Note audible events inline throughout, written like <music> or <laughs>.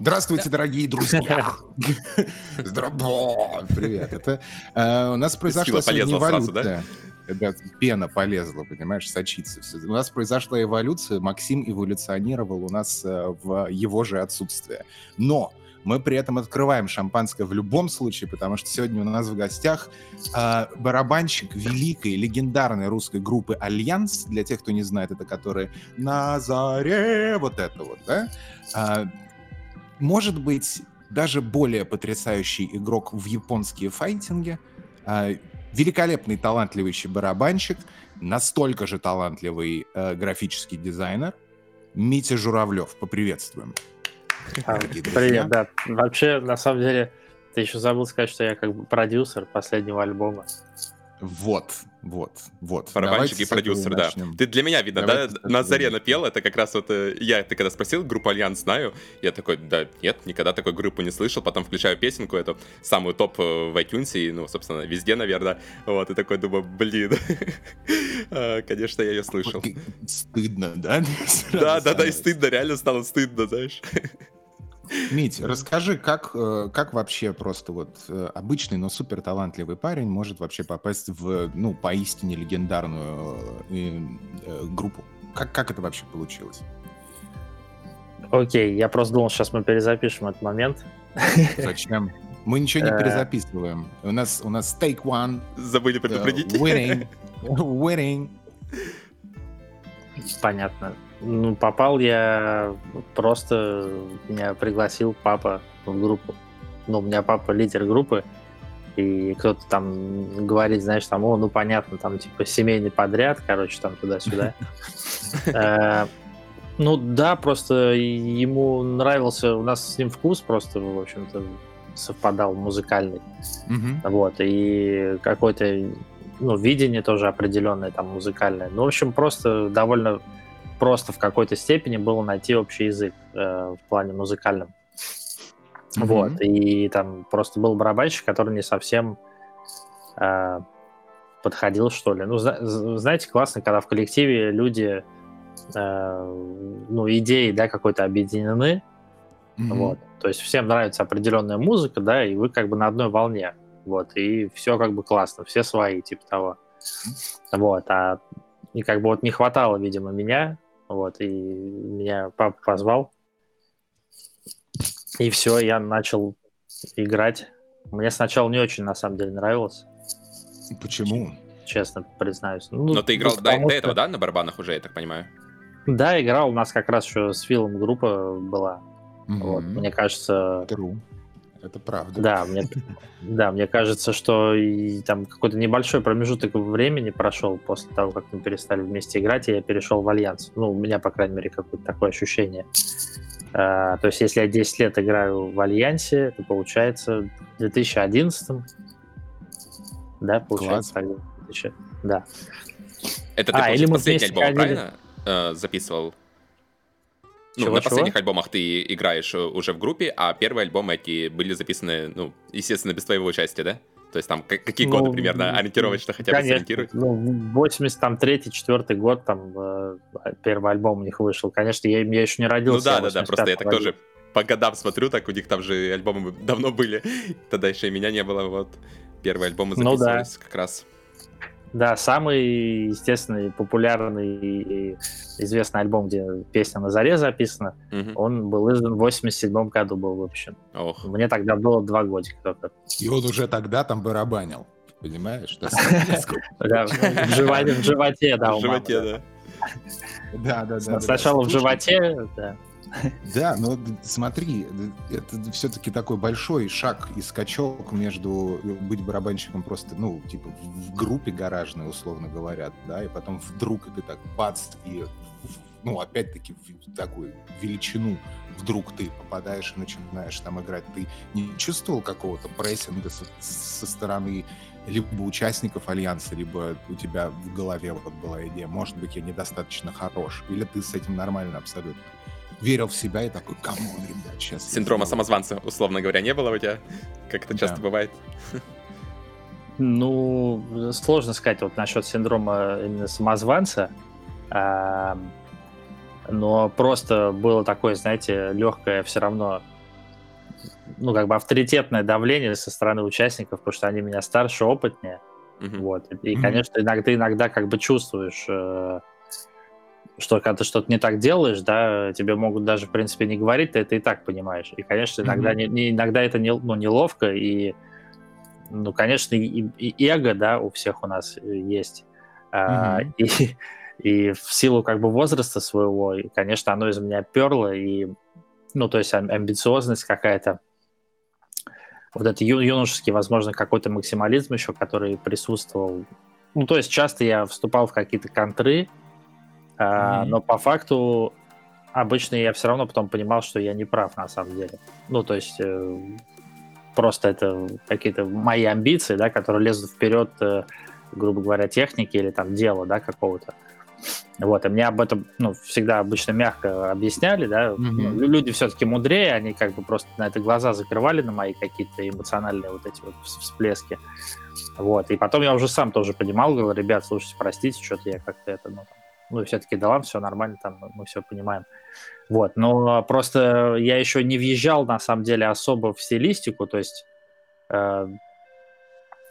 Здравствуйте, дорогие друзья! <laughs> Привет. Это э, у нас произошла сегодня эволюция. Да, пена полезла, понимаешь, сочится. У нас произошла эволюция, Максим эволюционировал у нас э, в его же отсутствие. Но мы при этом открываем шампанское в любом случае, потому что сегодня у нас в гостях э, барабанщик великой, легендарной русской группы «Альянс». Для тех, кто не знает, это которые «На заре», вот это вот, да? Э, может быть, даже более потрясающий игрок в японские файтинги, э, великолепный талантливый барабанщик, настолько же талантливый э, графический дизайнер Митя Журавлев. Поприветствуем. А, привет, да. Вообще, на самом деле, ты еще забыл сказать, что я как бы продюсер последнего альбома. Вот, вот, вот. Барабанщик и продюсер, да. Ты для меня, видно, Давайте да? На заре напел, это как раз вот э, я, ты когда спросил, группу Альянс знаю, я такой, да, нет, никогда такой группы не слышал, потом включаю песенку, эту самую топ э, в iTunes, и, ну, собственно, везде, наверное, вот, и такой думаю, блин, <laughs> а, конечно, я ее слышал. Стыдно, да? <laughs> Да, да, да, и стыдно, реально стало стыдно, знаешь. <laughs> Мить, расскажи, как, э, как вообще просто вот э, обычный, но супер талантливый парень может вообще попасть в, ну, поистине легендарную э, э, группу? Как, как это вообще получилось? Окей, я просто думал, сейчас мы перезапишем этот момент. Зачем? Мы ничего не перезаписываем. У нас, у нас take one. Забыли предупредить. Winning. <laughs> Winning. Понятно. Ну, попал я просто, меня пригласил папа в группу. Ну, у меня папа лидер группы, и кто-то там говорит, знаешь, там, о, ну, понятно, там, типа, семейный подряд, короче, там, туда-сюда. <laughs> Э, ну, да, просто ему нравился, у нас с ним вкус просто, в общем-то, совпадал музыкальный. Вот, и какое-то, ну, видение тоже определенное там музыкальное. Ну, в общем, просто довольно просто в какой-то степени было найти общий язык э, в плане музыкальном. Mm-hmm. Вот, и там просто был барабанщик, который не совсем э, подходил, что ли. Ну, зна- знаете, классно, когда в коллективе люди, э, ну, идеи, да, какой-то объединены, mm-hmm. вот. То есть всем нравится определенная музыка, да, и вы как бы на одной волне, вот, и все как бы классно, все свои, типа того. Вот, а и как бы вот не хватало, видимо, меня, вот, и меня папа позвал. И все, я начал играть. Мне сначала не очень, на самом деле, нравилось. Почему? Честно признаюсь. Ну, Но ты играл до, до этого, да, на барабанах уже, я так понимаю? Да, играл. У нас как раз еще с Филом группа была. Mm-hmm. Вот, мне кажется... True. Это правда. Да, мне, да, мне кажется, что и, там какой-то небольшой промежуток времени прошел после того, как мы перестали вместе играть, и я перешел в Альянс. Ну, у меня, по крайней мере, какое-то такое ощущение. А, то есть, если я 10 лет играю в Альянсе, то получается в 2011 да, получается. Класс. 2000, да. Это ты, а, или мы последний альбом, правильно, э, записывал? Ну, чего, на последних чего? альбомах ты играешь э, уже в группе, а первые альбомы эти были записаны, ну, естественно, без твоего участия, да? То есть там какие ну, годы примерно ориентировочно хотя бы сориентируют? Ну, 83 4 год там э, первый альбом у них вышел. Конечно, я, я еще не родился. Ну да, да, да, просто я так тоже по годам смотрю, так у них там же альбомы давно были. <laughs> Тогда еще и меня не было, вот. Первые альбомы записывались ну, да. как раз. Да, самый, естественный, популярный и известный альбом, где песня на заре записана, угу. он был издан в 87 году, был выпущен. Ох. Мне тогда было два годика только. И он уже тогда там барабанил, понимаешь? <laughs> Да, в животе, да. В животе, да. Да, да, да. Сначала в животе, да. Да, но смотри, это все-таки такой большой шаг и скачок между э, быть барабанщиком просто, ну, типа в группе гаражной, условно говоря, да, и потом вдруг ты так бац, и, ну, опять-таки в такую величину вдруг ты попадаешь и начинаешь там играть. Ты не чувствовал какого-то прессинга со, со стороны либо участников Альянса, либо у тебя в голове вот была идея, может быть, я недостаточно хорош, или ты с этим нормально абсолютно? Верил в себя и такой, come on, ребят, сейчас... Синдрома самозванца, условно говоря, не было у тебя? Как это часто да. бывает? Ну, сложно сказать вот насчет синдрома именно самозванца. А, но просто было такое, знаете, легкое все равно ну, как бы авторитетное давление со стороны участников, потому что они меня старше, опытнее. Mm-hmm. Вот. И, mm-hmm. конечно, иногда, иногда как бы чувствуешь, э, что когда ты что-то не так делаешь, да, тебе могут даже, в принципе, не говорить, ты это и так понимаешь. И, конечно, иногда, mm-hmm. не, не, иногда это не, ну, неловко, и, ну, конечно, и, и эго, да, у всех у нас есть. Mm-hmm. А, <laughs> и, и в силу как бы возраста своего, и, конечно, оно из меня перло, и, ну, то есть амбициозность какая-то, вот этот ю- юношеский, возможно, какой-то максимализм еще, который присутствовал. Ну, то есть часто я вступал в какие-то контры, mm-hmm. но по факту обычно я все равно потом понимал, что я не прав на самом деле. Ну, то есть э, просто это какие-то мои амбиции, да, которые лезут вперед, э, грубо говоря, техники или там дела, да, какого-то. Вот, и мне об этом, ну, всегда обычно мягко объясняли, да, mm-hmm. люди все-таки мудрее, они как бы просто на это глаза закрывали, на мои какие-то эмоциональные вот эти вот всплески, вот, и потом я уже сам тоже понимал, говорю, ребят, слушайте, простите, что-то я как-то это, ну, там, ну, все-таки да ладно, все нормально, там, мы все понимаем, вот, но просто я еще не въезжал, на самом деле, особо в стилистику, то есть э,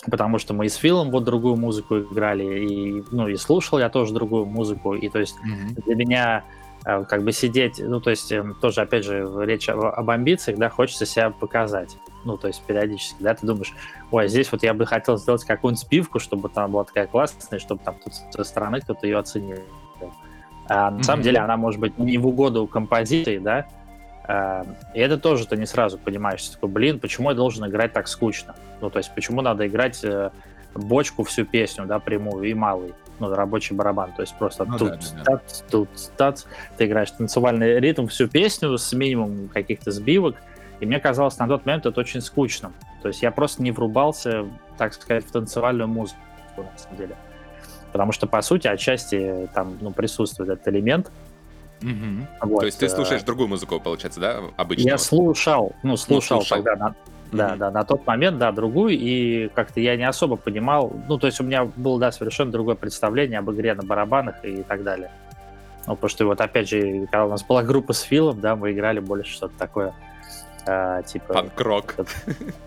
потому что мы и с Филом вот другую музыку играли, и, ну, и слушал я тоже другую музыку, и то есть mm-hmm. для меня э, как бы сидеть, ну, то есть эм, тоже, опять же, речь об амбициях, да, хочется себя показать, ну, то есть периодически, да, ты думаешь, ой, здесь вот я бы хотел сделать какую-нибудь спивку, чтобы там была такая классная, чтобы там тут со стороны кто-то ее оценил. А на mm-hmm. самом деле она может быть не в угоду композиции, да, Эм, и это тоже ты не сразу понимаешь, такой, блин, почему я должен играть так скучно? Ну, то есть, почему надо играть э, бочку всю песню, да, прямую и малый, ну, рабочий барабан, то есть просто ну, тут, да, да. Тац, тут, тац, ты играешь танцевальный ритм всю песню с минимумом каких-то сбивок, и мне казалось на тот момент это очень скучно. То есть я просто не врубался, так сказать, в танцевальную музыку, на самом деле. Потому что, по сути, отчасти там ну, присутствует этот элемент, Угу. Вот. То есть ты слушаешь другую музыку, получается, да, обычно? Я слушал, ну, слушал, ну, слушал. тогда, на, да, да, на тот момент, да, другую, и как-то я не особо понимал, ну, то есть у меня было, да, совершенно другое представление об игре на барабанах и так далее. Ну, потому что вот, опять же, когда у нас была группа с Филом, да, мы играли больше что-то такое, э, типа... Панк-рок.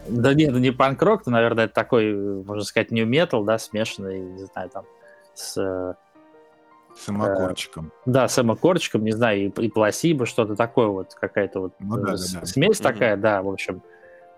Да нет, ну не панк-рок, но, наверное, это такой, можно сказать, нью-метал, да, смешанный, не знаю, там, с Самокорчиком. Э, да, самокорчиком, не знаю, и, и пласибо, что-то такое вот, какая-то вот ну, да, с, да, да. смесь угу. такая, да, в общем.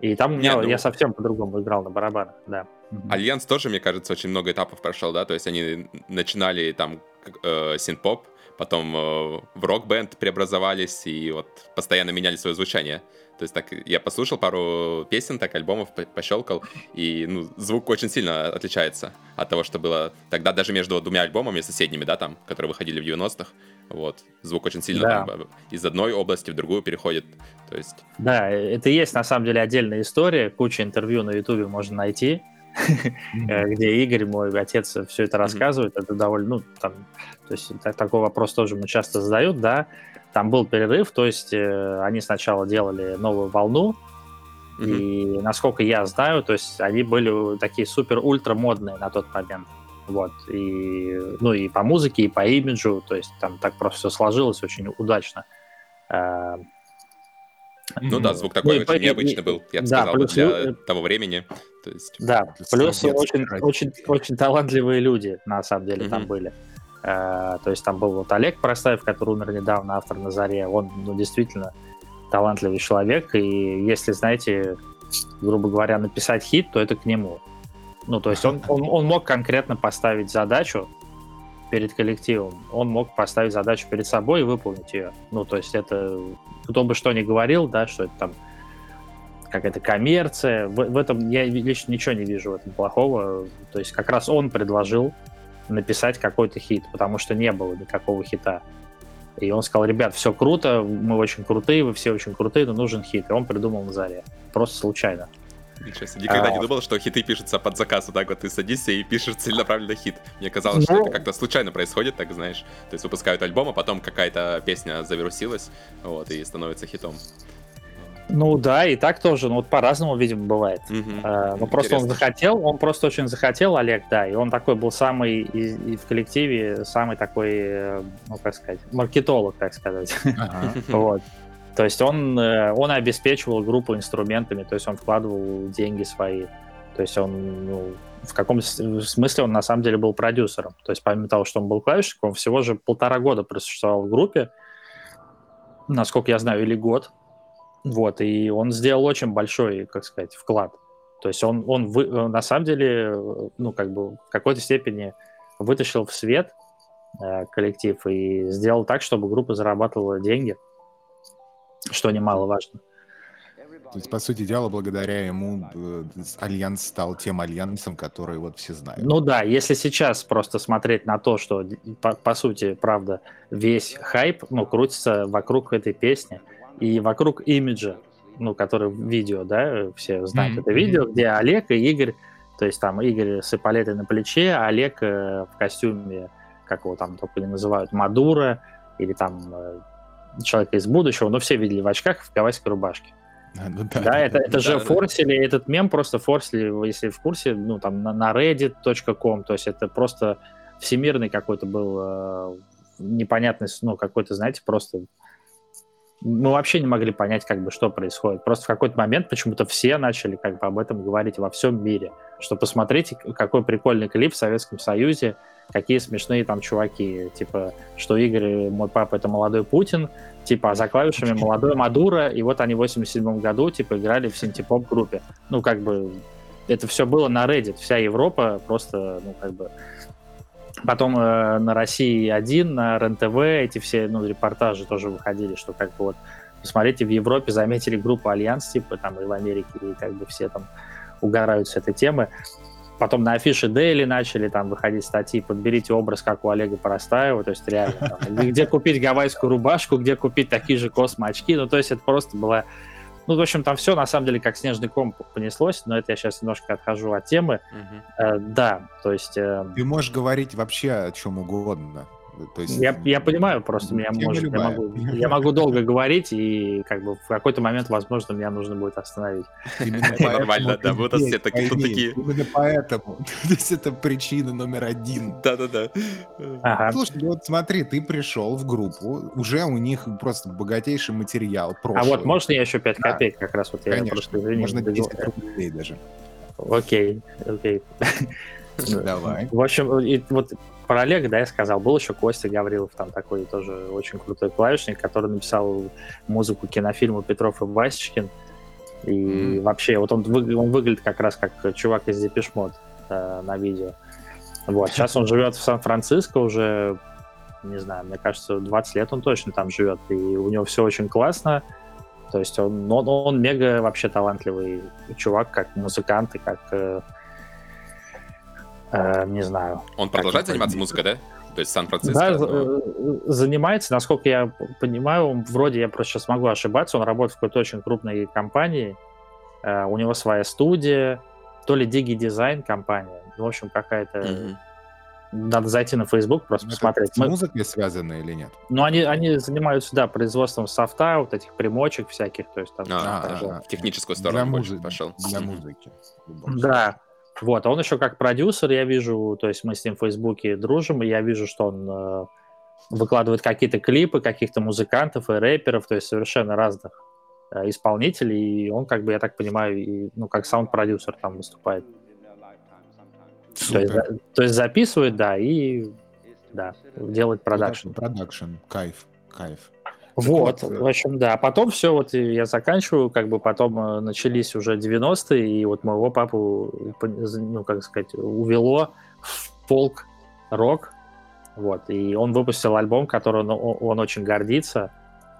И там у меня, ну... я совсем по-другому играл на барабанах, да. Альянс тоже, мне кажется, очень много этапов прошел, да, то есть они начинали там э, синти-поп, потом э, в рок-бэнд преобразовались и вот постоянно меняли свое звучание. То есть так я послушал пару песен, так альбомов пощелкал, и ну, звук очень сильно отличается от того, что было тогда даже между двумя альбомами соседними, да, там, которые выходили в 90-х. Вот. Звук очень сильно да. там, из одной области в другую переходит. То есть... Да, это есть на самом деле отдельная история, куча интервью на Ютубе можно найти, где Игорь, мой отец, все это рассказывает. Это довольно, ну, там, то есть такой вопрос тоже мы часто задают, да, там был перерыв, то есть э, они сначала делали новую волну, и насколько я знаю, то есть они были такие супер-ультра модные на тот момент. Вот, и, ну, и по музыке, и по имиджу, то есть там так просто все сложилось очень удачно. Э, ну да, звук такой ну, очень и, необычный был, я бы да, сказал, плюс, для того времени. То есть... Да, плюс очень, очень, очень талантливые люди, на самом деле, mm-hmm. там были. Э, то есть там был вот Олег Простаев, который умер недавно, автор на заре. Он ну, действительно талантливый человек. И если, знаете, грубо говоря, написать хит, то это к нему. Ну, то есть он, он, он мог конкретно поставить задачу перед коллективом. Он мог поставить задачу перед собой и выполнить ее. Ну, то есть это кто бы что ни говорил, да, что это там какая-то коммерция. В, в этом я лично ничего не вижу в этом плохого. То есть как раз он предложил написать какой-то хит, потому что не было никакого хита. И он сказал, ребят, все круто, мы очень крутые, вы все очень крутые, но нужен хит. И он придумал на заре. Просто случайно. Ничего себе. Никогда а, не думал, что хиты пишутся под заказ. Вот так вот ты садишься и пишешь целенаправленно хит. Мне казалось, ну, что это как-то случайно происходит, так знаешь. То есть выпускают альбом, а потом какая-то песня завирусилась, вот, и становится хитом. Ну да, и так тоже, ну вот по-разному, видимо, бывает. Угу. А, ну просто он захотел, он просто очень захотел, Олег, да, и он такой был самый и, и в коллективе самый такой, э, ну как сказать, маркетолог, так сказать. Ага. <laughs> вот. То есть он, э, он обеспечивал группу инструментами, то есть он вкладывал деньги свои. То есть он, ну, в каком смысле он на самом деле был продюсером. То есть помимо того, что он был клавишником, он всего же полтора года просуществовал в группе, насколько я знаю, или год. Вот, и он сделал очень большой, как сказать, вклад. То есть он, он вы, на самом деле, ну, как бы в какой-то степени вытащил в свет э, коллектив и сделал так, чтобы группа зарабатывала деньги, что немаловажно. То есть, по сути дела, благодаря ему э, Альянс стал тем альянсом, который вот все знают. Ну да, если сейчас просто смотреть на то, что, по, по сути, правда, весь хайп, ну, крутится вокруг этой песни и вокруг имиджа, ну, который в видео, да, все знают mm-hmm. это видео, где Олег и Игорь, то есть там Игорь с эполетой на плече, а Олег э, в костюме, как его там только не называют, Мадуро, или там э, человека из будущего, но все видели в очках в гавайской рубашке. А, ну, да, да, это, это да, же да, форсили, да. этот мем просто форсили, если в курсе, ну, там, на, на reddit.com, то есть это просто всемирный какой-то был э, непонятный, ну, какой-то, знаете, просто мы вообще не могли понять, как бы, что происходит. Просто в какой-то момент почему-то все начали как бы об этом говорить во всем мире, что посмотрите, какой прикольный клип в Советском Союзе, какие смешные там чуваки, типа, что Игорь, мой папа, это молодой Путин, типа, а за клавишами молодой Мадуро, и вот они в 87 году, типа, играли в синтепоп группе. Ну, как бы, это все было на Reddit, вся Европа просто, ну, как бы, Потом э, на России 1, на РЕН-ТВ эти все ну, репортажи тоже выходили, что как бы вот посмотрите, в Европе заметили группу Альянс, типа там и в Америке, и как бы все там угорают с этой темы. Потом на афише Дейли начали там выходить статьи «Подберите образ, как у Олега Поростаева», то есть реально, там, где купить гавайскую рубашку, где купить такие же космо-очки, ну то есть это просто была ну, в общем, там все на самом деле как снежный ком понеслось, но это я сейчас немножко отхожу от темы. Угу. Э, да, то есть... Э... Ты можешь говорить вообще о чем угодно. То есть, я, я понимаю, просто меня может, я могу, я могу долго говорить, и как бы в какой-то момент, возможно, меня нужно будет остановить. <laughs> Нормально, да, вот все такие. Именно поэтому. <laughs> То есть это причина номер один. Да-да-да. Слушай, ну вот смотри, ты пришел в группу, уже у них просто богатейший материал. А вот можно я еще 5 копеек как раз? Вот я просто, Можно 10 рублей даже. Окей, окей. Давай. В общем, и вот про Олега, да, я сказал. Был еще Костя Гаврилов, там такой тоже очень крутой клавишник, который написал музыку кинофильму «Петров и Васечкин». И mm-hmm. вообще, вот он, он выглядит как раз как чувак из Депешмот э, на видео. Вот, сейчас он живет в Сан-Франциско уже, не знаю, мне кажется, 20 лет он точно там живет, и у него все очень классно. То есть он, он, он мега вообще талантливый чувак, как музыкант и как э, не знаю. Он продолжает заниматься музыкой, да? То есть Сан-Франциско? Да, но... Э, занимается, насколько я понимаю, он, вроде я просто сейчас могу ошибаться, он работает в какой-то очень крупной компании, э, у него своя студия, то ли Digi Design компания, в общем, какая-то... Mm-hmm. Надо зайти на Facebook, просто ну, посмотреть. С Мы... музыкой связано или нет? Ну, они, они занимаются, да, производством софта, вот этих примочек всяких, то есть там... А, а, в техническую сторону для больше музы... пошел. Для музыки. Да, вот, а он еще как продюсер, я вижу, то есть мы с ним в Фейсбуке дружим, и я вижу, что он э, выкладывает какие-то клипы каких-то музыкантов и рэперов, то есть совершенно разных э, исполнителей, и он, как бы, я так понимаю, и, ну, как саунд-продюсер там выступает. То есть, то есть записывает, да, и да, делает продакшн. Продакшн, кайф, кайф. Вот, в общем, да. А потом все, вот я заканчиваю, как бы потом э, начались уже 90-е, и вот моего папу, ну, как сказать, увело в фолк, рок, вот, и он выпустил альбом, который он, он очень гордится,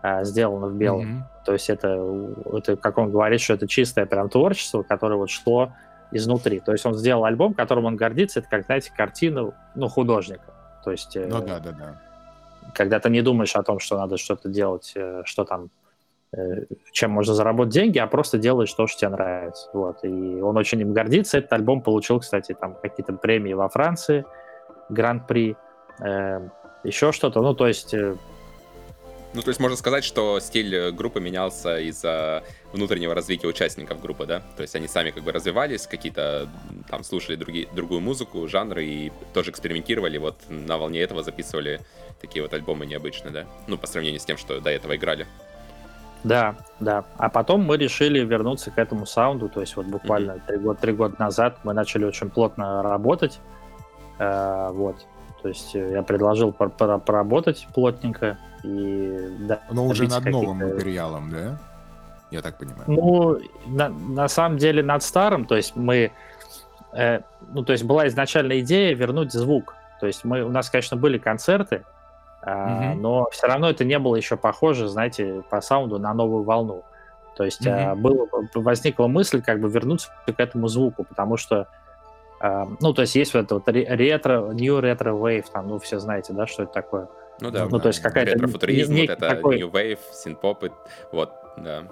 а, сделано в белом. Mm-hmm. То есть это, это, как он говорит, что это чистое прям творчество, которое вот шло изнутри. То есть он сделал альбом, которым он гордится, это как, знаете, картина, ну, художника. То есть... Ну да, да, да когда ты не думаешь о том, что надо что-то делать, э, что там, э, чем можно заработать деньги, а просто делаешь то, что тебе нравится. Вот. И он очень им гордится. Этот альбом получил, кстати, там какие-то премии во Франции, Гран-при, э, еще что-то. Ну, то есть ну, то есть можно сказать, что стиль группы менялся из-за внутреннего развития участников группы, да? То есть они сами как бы развивались, какие-то там слушали другие, другую музыку, жанры и тоже экспериментировали, вот на волне этого записывали такие вот альбомы необычные, да? Ну, по сравнению с тем, что до этого играли. Да, да. А потом мы решили вернуться к этому саунду, то есть вот буквально три mm-hmm. года, три года назад мы начали очень плотно работать, э, вот. То есть э, я предложил поработать плотненько и да. Но уже над новым материалом, да? Я так понимаю. Ну, на, на самом деле над старым, то есть мы, э, ну то есть была изначальная идея вернуть звук, то есть мы у нас, конечно, были концерты, Uh-huh. но все равно это не было еще похоже, знаете, по саунду на новую волну. То есть uh-huh. было, возникла мысль как бы вернуться к этому звуку, потому что, а, ну, то есть есть вот это вот ретро, new retro wave, там, ну, все знаете, да, что это такое? Ну да, ну, да. то есть какая-то... Ретрофутуризм, вот это такой... new wave, синпоп, вот, да.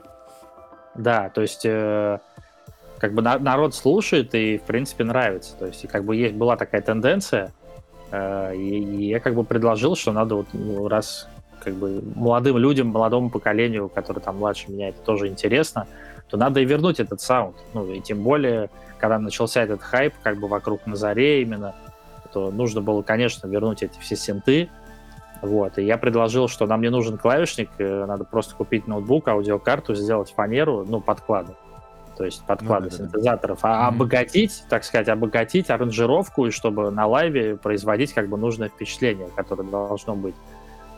Да, то есть э, как бы народ слушает и, в принципе, нравится. То есть как бы есть, была такая тенденция, Э, и, я как бы предложил, что надо вот ну, раз как бы молодым людям, молодому поколению, который там младше меня, это тоже интересно, то надо и вернуть этот саунд. Ну, и тем более, когда начался этот хайп как бы вокруг Назаре именно, то нужно было, конечно, вернуть эти все синты. Вот, и я предложил, что нам не нужен клавишник, э, надо просто купить ноутбук, аудиокарту, сделать фанеру, ну, подклады то есть подклады ну, да, синтезаторов, да, да. а обогатить, так сказать, обогатить аранжировку, и чтобы на лайве производить как бы нужное впечатление, которое должно быть.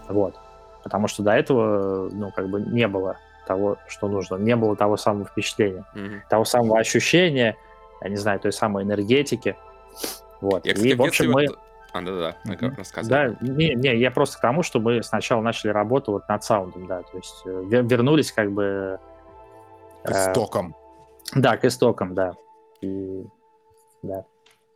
Вот. Потому что до этого, ну, как бы не было того, что нужно. Не было того самого впечатления, mm-hmm. того самого ощущения, я не знаю, той самой энергетики. Вот. Я, кстати, и, в общем, мы... Вот... А, да-да, mm-hmm. рассказывай. Да, не, не, я просто к тому, что мы сначала начали работу вот над саундом, да, то есть э, вернулись как бы... К истокам. Да, к истокам, да. И, да.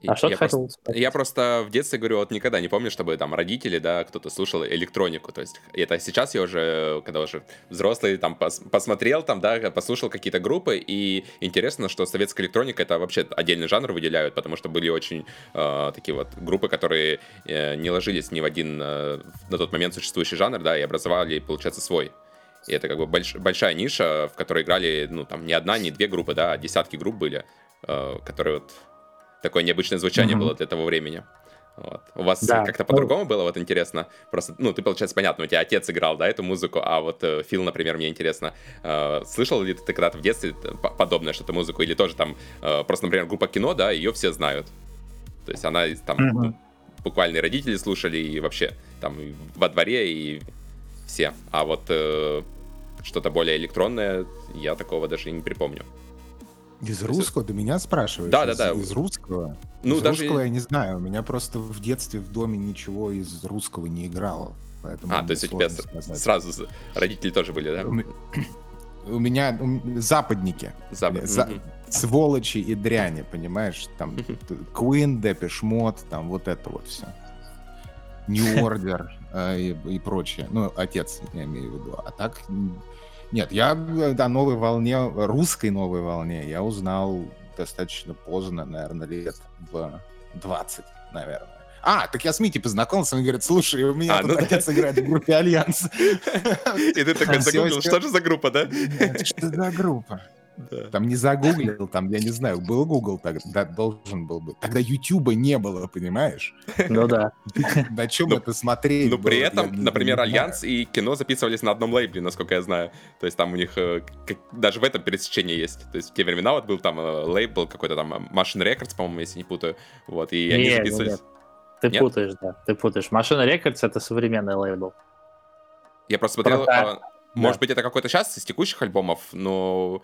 А что я, просто, я просто в детстве говорю, вот никогда не помню, чтобы там родители, да, кто-то слушал электронику. То есть это сейчас я уже, когда уже взрослый, там пос, посмотрел, там, да, послушал какие-то группы, и интересно, что советская электроника это вообще отдельный жанр выделяют, потому что были очень э, такие вот группы, которые э, не ложились ни в один э, на тот момент существующий жанр, да, и образовали, получается, свой. И это как бы больш, большая ниша, в которой играли, ну, там, не одна, не две группы, да, а десятки групп были, э, которые вот такое необычное звучание mm-hmm. было для того времени. Вот. У вас да. как-то по-другому было, вот интересно. Просто, ну, ты, получается, понятно, у тебя отец играл, да, эту музыку, а вот э, Фил, например, мне интересно, э, слышал ли ты когда-то в детстве подобное что-то музыку, или тоже там, э, просто, например, группа кино, да, ее все знают. То есть она там, mm-hmm. ну, буквально родители слушали, и вообще там во дворе, и все. А вот э, что-то более электронное, я такого даже не припомню. Из русского? До меня спрашиваешь? Да, да, да. Из русского? Ну, из даже... русского я не знаю. У меня просто в детстве в доме ничего из русского не играло. Поэтому а, то есть у тебя сказать. сразу родители тоже были, да? У <clears throat> меня западники. Запад. За... Угу. Сволочи и дряни, понимаешь? Там Queen, Depeche Mode, там вот это вот все. New Order э, и, и прочее. Ну, отец, я имею в виду. А так нет, я о новой волне, русской новой волне я узнал достаточно поздно, наверное, лет в 20, наверное. А, так я с Митей познакомился, он говорит, слушай, у меня а, тут ну отец да. играет в группе Альянс. <laughs> И ты такой загуглил, что же за группа, да? Что за группа? Да. Там не загуглил, там, я не знаю, был Google тогда, должен был быть. Тогда Ютуба не было, понимаешь? Ну да. На чем это смотреть? Но при этом, например, Альянс и Кино записывались на одном лейбле, насколько я знаю. То есть там у них э, даже в этом пересечение есть. То есть в те времена вот был там э, лейбл какой-то там э, Machine Records, по-моему, если не путаю. Вот, и они записывались. Ты путаешь, да, ты путаешь. Machine Records — это современный лейбл. Я просто смотрел, может быть, это какой-то сейчас из текущих альбомов, но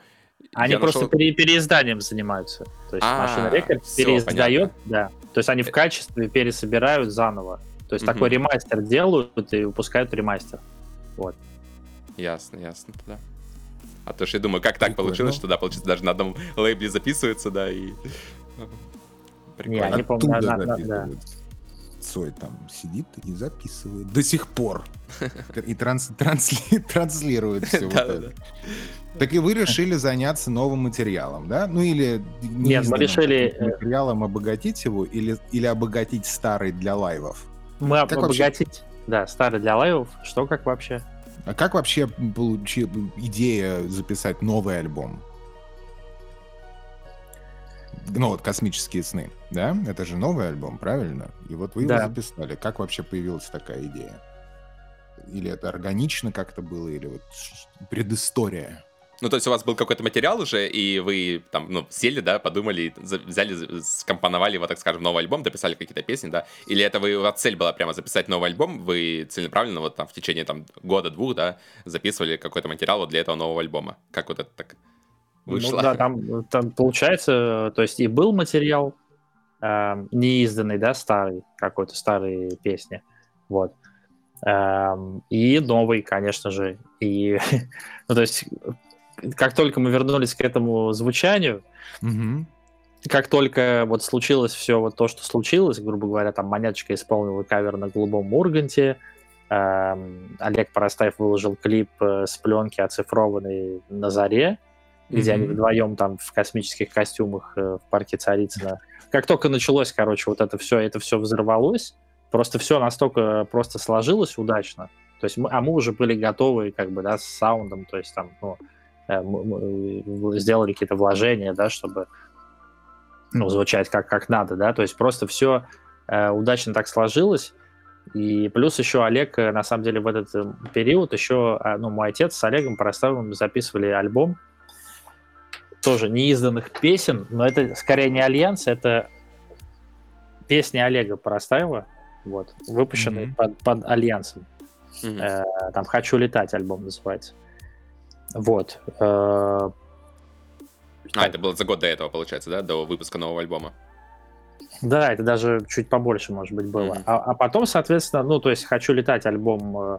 они я просто нашел... пере- переизданием занимаются. То есть машина рекорд переиздает, да. То есть они в качестве пересобирают заново. То есть такой ремастер делают и выпускают ремастер. Вот. Ясно, ясно, да. А то что я думаю, как так получилось, что да, получится даже на одном лейбле записывается, да, и... Прикольно. Не, они, помню, на, на, да. Цой там сидит и записывает до сих пор. И транс, трансли, транслирует все. Да, да. Так и вы решили заняться новым материалом, да? Ну или... Нет, мы решили... Э, материалом обогатить его или, или обогатить старый для лайвов? Мы как обогатить, вообще? да, старый для лайвов. Что, как вообще? А как вообще получила идея записать новый альбом? Ну вот «Космические сны», да? Это же новый альбом, правильно? И вот вы да. его записали. Как вообще появилась такая идея? Или это органично как-то было, или вот предыстория? Ну, то есть у вас был какой-то материал уже, и вы там, ну, сели, да, подумали, взяли, скомпоновали его, так скажем, новый альбом, дописали какие-то песни, да? Или это вы, у вас цель была прямо записать новый альбом, вы целенаправленно вот там в течение там года-двух, да, записывали какой-то материал вот для этого нового альбома? Как вот это так вышло? Ну, да, там, там получается, то есть и был материал, э, неизданный, да, старый, какой-то старые песни, вот. Эм, и новый, конечно же. И, <laughs> ну, то есть как только мы вернулись к этому звучанию, угу. как только вот случилось все вот то, что случилось, грубо говоря, там Монеточка исполнила кавер на Голубом Урганте, эм, Олег Поростаев выложил клип э, с пленки оцифрованный на Заре, где mm-hmm. они вдвоем там в космических костюмах э, в парке Царицына. Как только началось, короче, вот это все, это все взорвалось, просто все настолько просто сложилось удачно. То есть мы, а мы уже были готовы, как бы, да, с саундом, то есть там, ну, Э, сделали какие-то вложения, да, чтобы ну, звучать как, как надо, да, то есть просто все э, удачно так сложилось, и плюс еще Олег, э, на самом деле, в этот э, период еще, а, ну, мой отец с Олегом Парастаевым записывали альбом, тоже неизданных песен, но это скорее не Альянс, это песни Олега Парастаева, вот, выпущенные mm-hmm. под, под Альянсом. Mm-hmm. Э, там «Хочу летать» альбом называется. Вот. Э, а, это было за год до этого, получается, да? До выпуска нового альбома. Да, это даже чуть побольше, может быть, было. Mm-hmm. А, а потом, соответственно, ну, то есть «Хочу летать» альбом, э,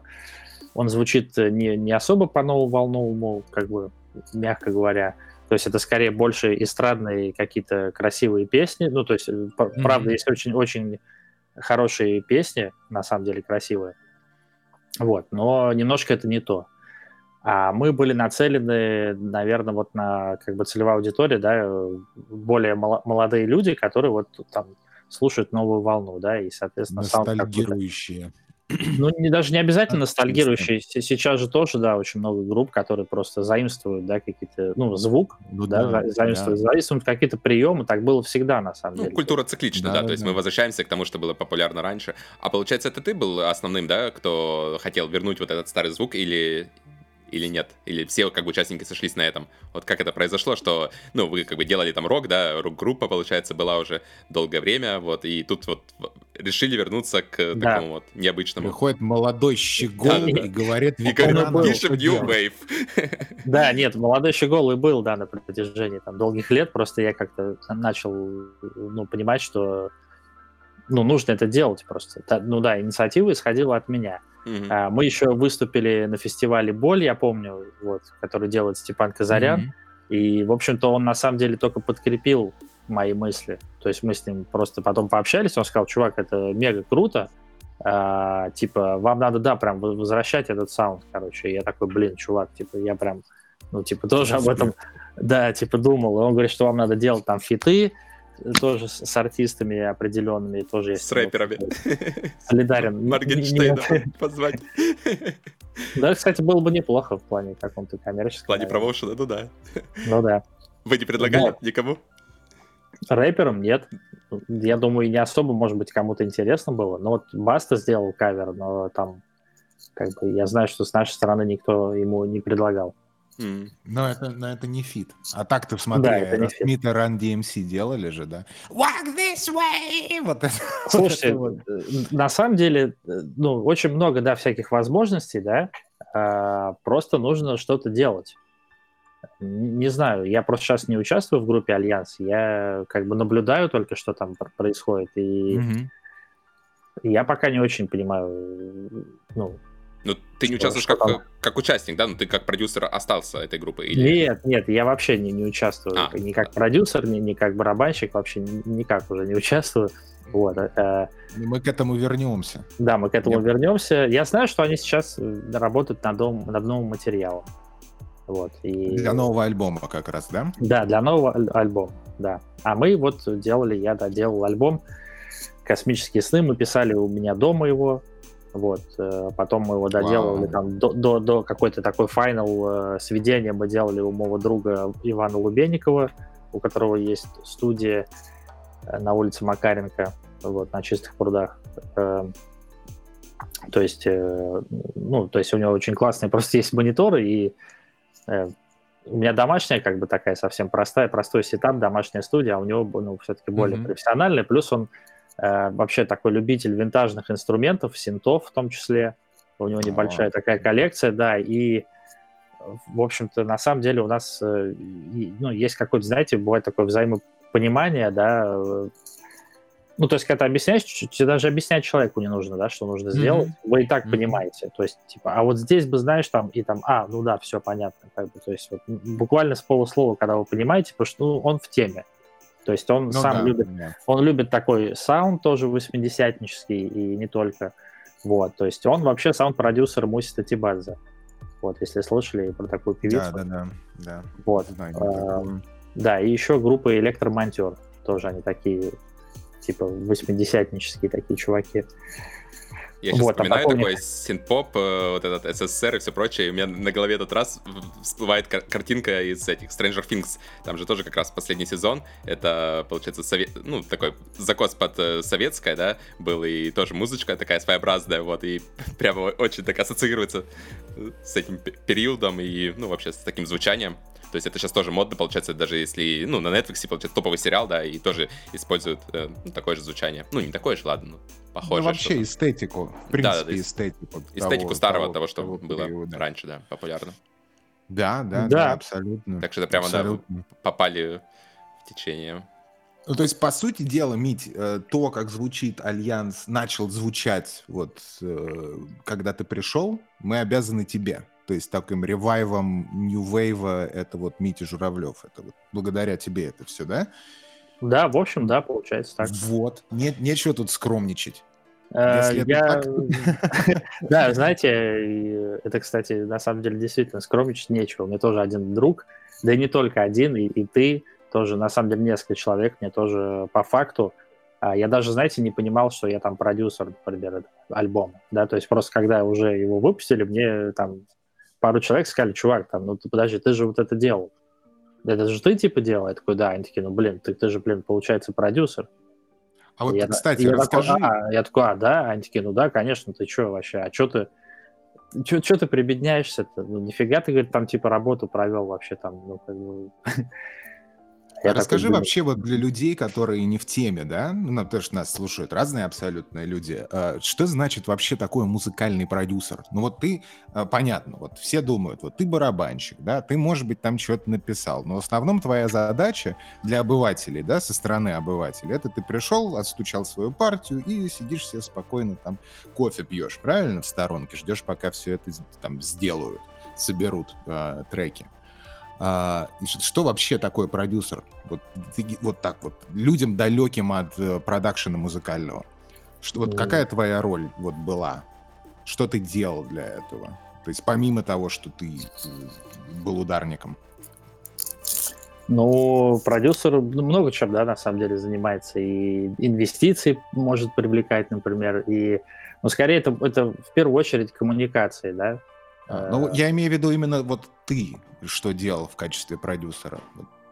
он звучит не, не особо по-новому-волновому, как бы, мягко говоря. То есть это скорее больше эстрадные какие-то красивые песни. Ну, то есть, mm-hmm. правда, есть очень-очень хорошие песни, на самом деле красивые. Вот, но немножко это не то. А мы были нацелены, наверное, вот на как бы целевая аудитория, да, более молодые люди, которые вот там слушают новую волну, да, и, соответственно, ностальгирующие. <clears throat> Ну, не, даже не обязательно ностальгирующие. Сейчас же тоже, да, очень много групп, которые просто заимствуют, да, какие-то, ну, звук, ну, да, да, заимствуют, да. заимствуют какие-то приемы. Так было всегда, на самом ну, деле. Культура циклична, да, да, то есть да. мы возвращаемся к тому, что было популярно раньше. А получается, это ты был основным, да, кто хотел вернуть вот этот старый звук, или или нет? Или все как бы участники сошлись на этом? Вот как это произошло, что, ну, вы как бы делали там рок, да, рок-группа, получается, была уже долгое время, вот, и тут вот решили вернуться к да. такому вот необычному. Выходит молодой щегол да, и говорит... И пишем New Wave. Да, нет, молодой щегол и был, да, на протяжении там долгих лет, просто я как-то начал, ну, понимать, что ну, нужно это делать просто. Ну да, инициатива исходила от меня. Mm-hmm. Мы еще выступили на фестивале «Боль», я помню, вот, который делает Степан Казарян. Mm-hmm. И, в общем-то, он на самом деле только подкрепил мои мысли. То есть мы с ним просто потом пообщались, он сказал, чувак, это мега круто, а, типа, вам надо, да, прям возвращать этот саунд, короче. И я такой, блин, чувак, типа, я прям, ну, типа, тоже об этом, да, типа, думал. И он говорит, что вам надо делать там фиты, тоже с, с артистами определенными тоже есть. С рэперами. <laughs> Солидарен. <laughs> Моргенштейна позвать. <laughs> Да, кстати, было бы неплохо в плане каком-то коммерческом. В плане промоушена, ну да. Ну да. Вы не предлагали никому? Рэперам нет. Я думаю, не особо, может быть, кому-то интересно было. Но вот Баста сделал кавер, но там, как бы, я знаю, что с нашей стороны никто ему не предлагал. Mm. Но это, но это не фит. А так ты смотри, Аэросмит и Run DMC делали же, да? Walk this way! Вот это. Слушайте, вот это. Э, на самом деле, э, ну, очень много, да, всяких возможностей, да, а, просто нужно что-то делать. Не знаю, я просто сейчас не участвую в группе Альянс, я как бы наблюдаю только, что там происходит, и mm-hmm. я пока не очень понимаю, ну, ну, ты не участвуешь как, там? как участник, да? Ну, ты как продюсер остался этой группы? Или... Нет, нет, я вообще не, не участвую. А, ни как продюсер, ни, ни как барабанщик, вообще никак уже не участвую. Вот. Э, мы к этому вернемся. Да, мы к этому Нет. вернемся. Я знаю, что они сейчас э, работают над, новым, над новым материалом. Вот, и... Для нового альбома как раз, да? Да, для нового аль- альбома, да. А мы вот делали, я да, делал альбом «Космические сны», мы писали у меня дома его, вот. Э, потом мы его доделывали wow. там до, до, до какой-то такой финал э, сведения мы делали у моего друга Ивана Лубенникова, у которого есть студия э, на улице Макаренко, вот, на Чистых прудах. То есть, э, ну, то есть у него очень классные просто есть мониторы, и у меня домашняя, как бы такая совсем простая, простой сетап, домашняя студия, а у него, ну, все-таки более mm-hmm. профессиональный, плюс он э, вообще такой любитель винтажных инструментов, синтов в том числе, у него небольшая oh. такая коллекция, да, и в общем-то, на самом деле у нас э, ну, есть какое-то, знаете, бывает такое взаимопонимание, да, э, ну, то есть, когда ты объясняешь, тебе даже объяснять человеку не нужно, да, что нужно сделать, mm-hmm. вы и так mm-hmm. понимаете, то есть, типа, а вот здесь бы, знаешь, там, и там, а, ну да, все понятно, как бы, то есть, вот, буквально с полуслова, когда вы понимаете, потому что, ну, он в теме, то есть, он ну, сам да, любит, да. он любит такой саунд тоже восьмидесятнический, и не только, вот, то есть, он вообще саунд-продюсер Муси Татибадзе, вот, если слышали про такую певицу. Да, да, да, да. Вот, Знаю, э, да, и еще группа Электромонтер, тоже они такие типа восьмидесятнические такие чуваки. Я сейчас вот, вспоминаю а такой синт-поп, э, вот этот СССР и все прочее, и у меня на голове этот раз всплывает кар- картинка из этих Stranger Things, там же тоже как раз последний сезон, это, получается, совет, ну, такой закос под э, советское, да, был, и тоже музычка такая своеобразная, вот, и <laughs> прямо очень так ассоциируется с этим периодом и, ну, вообще с таким звучанием. То есть это сейчас тоже модно, получается, даже если, ну, на Netflix, получается, топовый сериал, да, и тоже используют э, ну, такое же звучание. Ну, не такое же, ладно, но похоже. Ну, вообще эстетику, в принципе, да, да, эстетику. Эстетику того, старого, того, того что того было периода. раньше, да, популярно. Да, да, да, да, абсолютно. Так что это прямо, абсолютно. да, попали в течение. Ну, то есть, по сути дела, Мить, э, то, как звучит Альянс, начал звучать вот, э, когда ты пришел, мы обязаны тебе. То есть таким ревайвом New Wave это вот Митя Журавлев. Это вот благодаря тебе это все, да? Да, в общем, да, получается так. Вот. Нет, нечего тут скромничать. Э, я... <laughs> <laughs> Да, знаете, это, кстати, на самом деле действительно скромничать нечего. Меня тоже один друг, да и не только один, и, и ты, тоже, на самом деле, несколько человек, мне тоже по факту. А, я даже, знаете, не понимал, что я там продюсер, например, альбома, да, то есть просто когда уже его выпустили, мне там пару человек сказали, чувак, там, ну ты подожди, ты же вот это делал. Это же ты типа делал? Я такой, да. Они такие, ну блин, ты, ты же, блин, получается продюсер. А вот, я, кстати, я расскажи... Такой, а, я такой, а, да? Они такие, ну да, конечно, ты что вообще? А что ты... Что ты прибедняешься-то? Ну, нифига ты, говорит, там типа работу провел вообще там, ну, как бы... <laughs> Я Расскажи такой, вообще вот для людей, которые не в теме, да, ну, потому что нас слушают разные абсолютно люди, а, что значит вообще такой музыкальный продюсер? Ну вот ты, а, понятно, вот все думают, вот ты барабанщик, да, ты, может быть, там что-то написал, но в основном твоя задача для обывателей, да, со стороны обывателей, это ты пришел, отстучал свою партию и сидишь себе спокойно там кофе пьешь, правильно, в сторонке, ждешь, пока все это там сделают, соберут э, треки. А, что вообще такое продюсер? Вот, вот так вот, людям далеким от э, продакшена музыкального. Что, вот какая твоя роль вот была? Что ты делал для этого? То есть помимо того, что ты э, был ударником. Ну, продюсер много чем, да, на самом деле занимается. И инвестиции может привлекать, например, и, ну, скорее это, это в первую очередь коммуникации, да. А, ну, я имею в виду именно вот ты, что делал в качестве продюсера.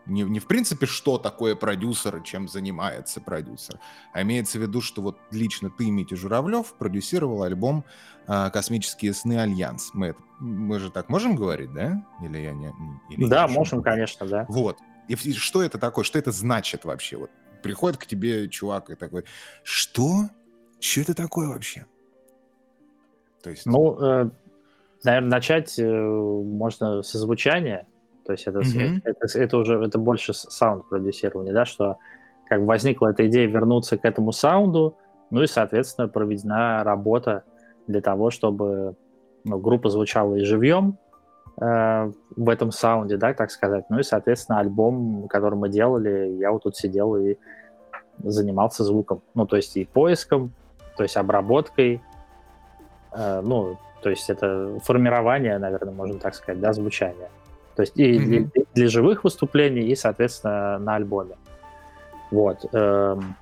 Не, не в принципе, что такое продюсер, чем занимается продюсер, а имеется в виду, что вот лично ты, Митя Журавлев, продюсировал альбом э, «Космические сны Альянс». Мы, мы же так можем говорить, да? Или я не... Или да, можем, конечно, да. Вот. И, и что это такое? Что это значит вообще? Вот приходит к тебе чувак и такой, что? Что это такое вообще? То есть... Ну, э, наверное, начать э, можно со звучания. То есть это, mm-hmm. это, это, уже это больше саунд-продюсирование, да, что как бы возникла эта идея вернуться к этому саунду, ну и, соответственно, проведена работа для того, чтобы ну, группа звучала и живьем э, в этом саунде, да, так сказать. Ну и, соответственно, альбом, который мы делали, я вот тут сидел и занимался звуком. Ну, то есть и поиском, то есть обработкой, э, ну, то есть это формирование, наверное, можно так сказать, да, звучания. То есть и mm-hmm. для, для живых выступлений, и, соответственно, на альбоме. Вот. Эм,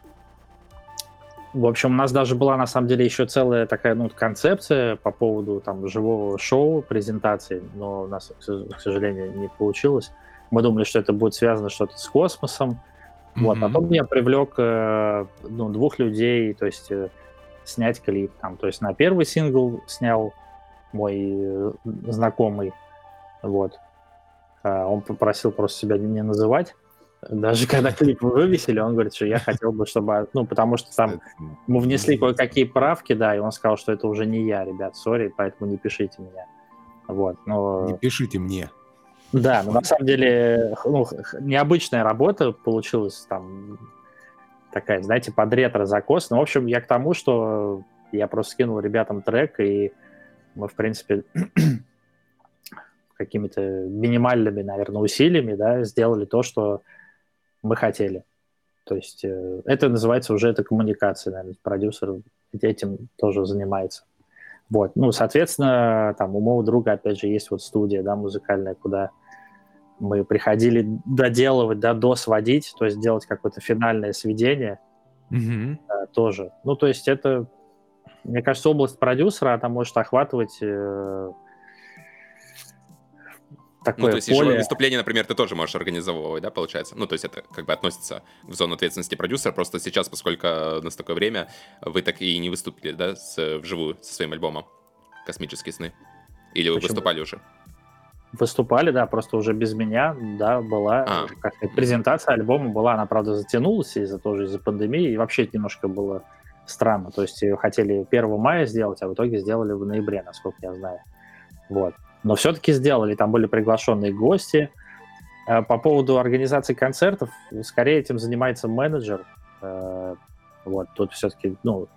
в общем, у нас даже была, на самом деле, еще целая такая ну, концепция по поводу там, живого шоу, презентации, но у нас, к сожалению, не получилось. Мы думали, что это будет связано что-то с космосом. Mm-hmm. Вот. Потом я привлек э, ну, двух людей, то есть э, снять клип. Там, то есть на первый сингл снял мой э, знакомый, вот. А он попросил просто себя не называть. Даже когда клип вывесили, он говорит, что я хотел бы, чтобы... Ну, потому что там мы внесли кое-какие правки, да, и он сказал, что это уже не я, ребят, сори, поэтому не пишите меня. Вот, но... Не пишите мне. Да, но на самом деле ну, необычная работа получилась там такая, знаете, под ретро-закос. Но, в общем, я к тому, что я просто скинул ребятам трек, и мы, в принципе, какими-то минимальными, наверное, усилиями, да, сделали то, что мы хотели. То есть э, это называется уже это коммуникация, наверное, продюсер этим тоже занимается. Вот, ну, соответственно, там у моего друга, опять же, есть вот студия, да, музыкальная, куда мы приходили доделывать, да, досводить, то есть делать какое-то финальное сведение mm-hmm. э, тоже. Ну, то есть это, мне кажется, область продюсера, она может охватывать э, такое Ну, то есть поле... выступление, например, ты тоже можешь организовывать, да, получается? Ну, то есть это как бы относится в зону ответственности продюсера, просто сейчас, поскольку у нас такое время, вы так и не выступили, да, с, вживую со своим альбомом «Космические сны»? Или вы Почему? выступали уже? Выступали, да, просто уже без меня, да, была а. как презентация альбома была, она, правда, затянулась из-за тоже из-за пандемии, и вообще это немножко было странно, то есть ее хотели 1 мая сделать, а в итоге сделали в ноябре, насколько я знаю. Вот но все-таки сделали, там были приглашенные гости. Э, по поводу организации концертов, скорее этим занимается менеджер. Э, вот, тут все-таки, ну,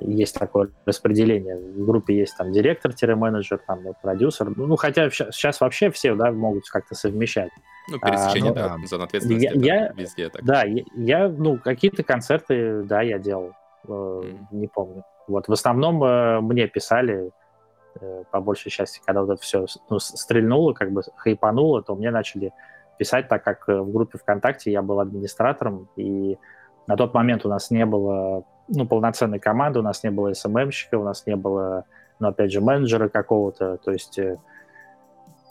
есть такое распределение. В группе есть там директор-менеджер, там продюсер. Ну, хотя сейчас вообще все, да, могут как-то совмещать. Ну, пересечение, а, ну, да, зон ответственности я, я, везде так. Да, я, я ну, какие-то концерты, да, я делал, mm. не помню. Вот, в основном э, мне писали Э, по большей части, когда вот это все ну, стрельнуло, как бы хайпануло, то мне начали писать, так как э, в группе ВКонтакте я был администратором, и на тот момент у нас не было ну, полноценной команды, у нас не было СММщика, у нас не было, ну, опять же, менеджера какого-то, то есть э,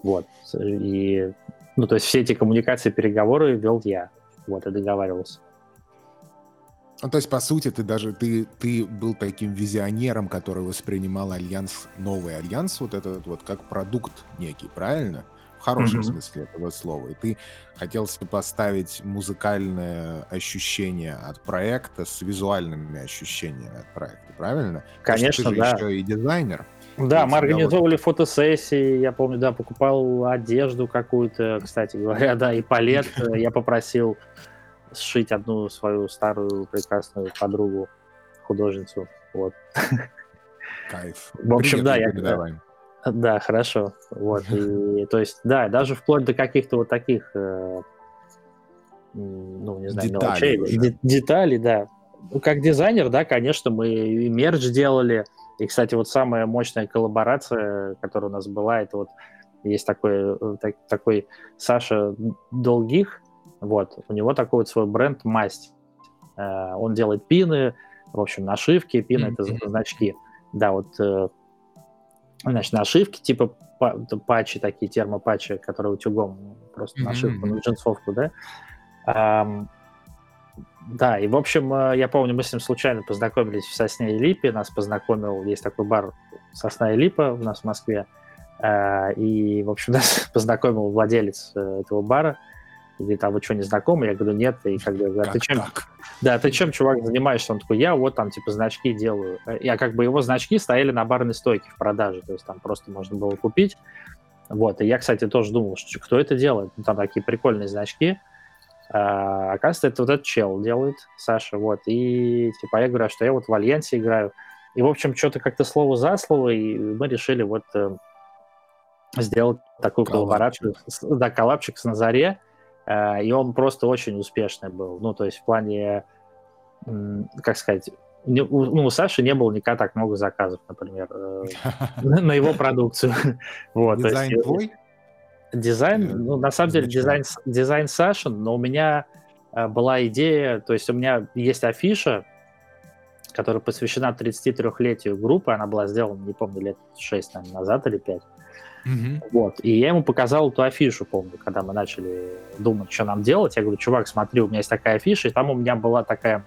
вот, и, ну, то есть все эти коммуникации, переговоры вел я, вот, и договаривался. Ну, то есть, по сути, ты даже ты, ты был таким визионером, который воспринимал альянс, новый альянс, вот этот вот, как продукт некий, правильно? В хорошем mm-hmm. смысле этого слова. И ты хотел поставить музыкальное ощущение от проекта с визуальными ощущениями от проекта, правильно? Конечно, ты же да. еще и дизайнер. Да, мы организовывали вот... фотосессии, я помню, да, покупал одежду какую-то, кстати говоря, <laughs> да, и палет я попросил сшить одну свою старую прекрасную подругу, художницу. Вот. Кайф. В общем, да, я... Да, хорошо. Вот. И, то есть, да, даже вплоть до каких-то вот таких, э, ну, не знаю, деталей мелочей. Деталей, да. Ну, как дизайнер, да, конечно, мы и мерч делали. И, кстати, вот самая мощная коллаборация, которая у нас была, это вот есть такой, э, так, такой Саша Долгих, вот, у него такой вот свой бренд «Масть». Э, он делает пины, в общем, нашивки, пины mm-hmm. — это значки. Да, вот, э, значит, нашивки, типа патчи такие, термопатчи, которые утюгом, просто mm-hmm. нашивку на джинсовку, да. Um, да, и, в общем, э, я помню, мы с ним случайно познакомились в Сосне и Липе, нас познакомил, есть такой бар Сосна и Липа у нас в Москве, и, в общем, <laughs> нас познакомил владелец этого бара, говорит, а вы что, не знакомы? Я говорю, нет. И как бы, а как ты чем, так? да, ты чем, чувак, занимаешься? Он такой, я вот там, типа, значки делаю. Я как бы, его значки стояли на барной стойке в продаже, то есть там просто можно было купить. Вот, и я, кстати, тоже думал, что кто это делает? Ну, там такие прикольные значки. А, оказывается, это вот этот чел делает, Саша, вот. И, типа, я говорю, а что я вот в Альянсе играю. И, в общем, что-то как-то слово за слово, и мы решили вот э, сделать такую коллаборацию. Да, коллапчик с Назаре. Э, и он просто очень успешный был. Ну, то есть в плане, как сказать, ну, у Саши не было никогда так много заказов, например, э, <laughs> на его продукцию. <laughs> Вот, дизайн твой? Дизайн, ну, на самом деле, дизайн, дизайн Сашин, но у меня э, была идея, то есть у меня есть афиша, которая посвящена 33-летию группы, она была сделана, не помню, лет 6, наверное, назад или 5. Mm-hmm. Вот. И я ему показал эту афишу, помню, когда мы начали думать, что нам делать. Я говорю, чувак, смотри, у меня есть такая афиша, и там у меня была такая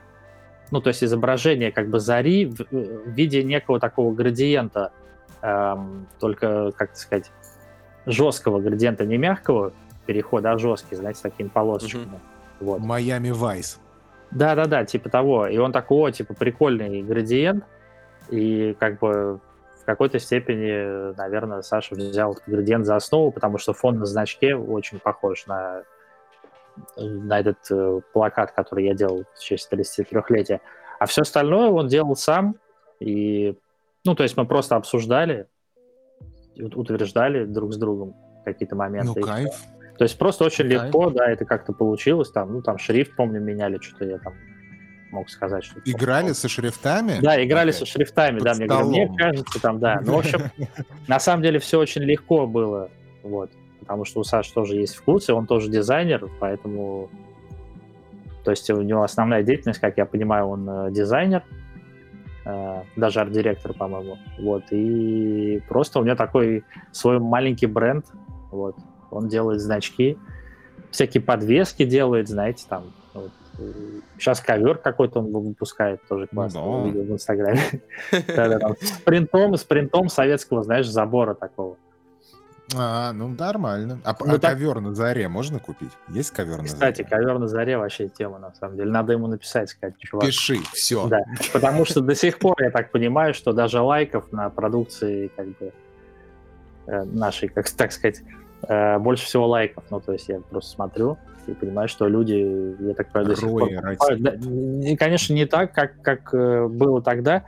ну, то есть изображение как бы зари в, в виде некого такого градиента, эм, только, как сказать, жесткого градиента, не мягкого перехода, а жесткий, знаете, с такими полосочками. Mm-hmm. Вот. Майами Вайс. Да-да-да, типа того. И он такой, о, типа, прикольный градиент, и как бы в какой-то степени, наверное, Саша взял этот градиент за основу, потому что фон на значке очень похож на на этот э, плакат, который я делал в честь 33-летия. А все остальное он делал сам. И, ну, то есть мы просто обсуждали, утверждали друг с другом какие-то моменты. Ну, кайф. То есть просто очень кайф. легко, да, это как-то получилось. Там, ну, там шрифт, помню, меняли, что-то я там мог сказать. Что играли со шрифтами? Да, играли okay. со шрифтами, Под да. Мне, говорю, мне кажется, там, да. Ну, в общем, <laughs> на самом деле все очень легко было. Вот потому что у Саши тоже есть вкусы, он тоже дизайнер, поэтому... То есть у него основная деятельность, как я понимаю, он э, дизайнер, э, даже арт-директор, по-моему. Вот, и просто у него такой свой маленький бренд, вот, он делает значки, всякие подвески делает, знаете, там, вот. Сейчас ковер какой-то он выпускает, тоже классно, no. видел в Инстаграме. <laughs> С принтом, с принтом советского, знаешь, забора такого. А, ну нормально. А, ну, а так... ковер на заре можно купить? Есть ковер на Кстати, заре? ковер на заре вообще тема, на самом деле. Надо ему написать, сказать, чувак. Пиши, все. Да, <laughs> потому что до сих пор я так понимаю, что даже лайков на продукции как бы э, нашей, как так сказать, э, больше всего лайков. Ну, то есть я просто смотрю и понимаю, что люди, я так понимаю, до сих пор Да, конечно, не так, как, как э, было тогда,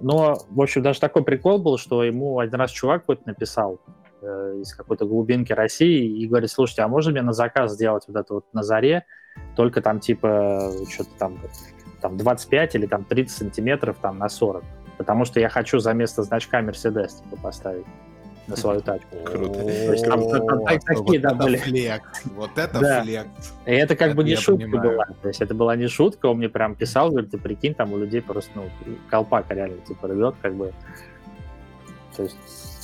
но, в общем, даже такой прикол был, что ему один раз чувак какой-то написал, э, из какой-то глубинки России и говорит, слушайте, а можно мне на заказ сделать вот это вот на заре, только там типа что-то там, там 25 или там 30 сантиметров там на 40, потому что я хочу за место значка Mercedes типа, поставить на свою тачку. Круто. такие, да, были. Вот это флекс. И это как бы не шутка была. То есть это была не шутка, он мне прям писал, говорит, ты прикинь, там у людей просто, ну, колпак реально типа рвет, как бы. То есть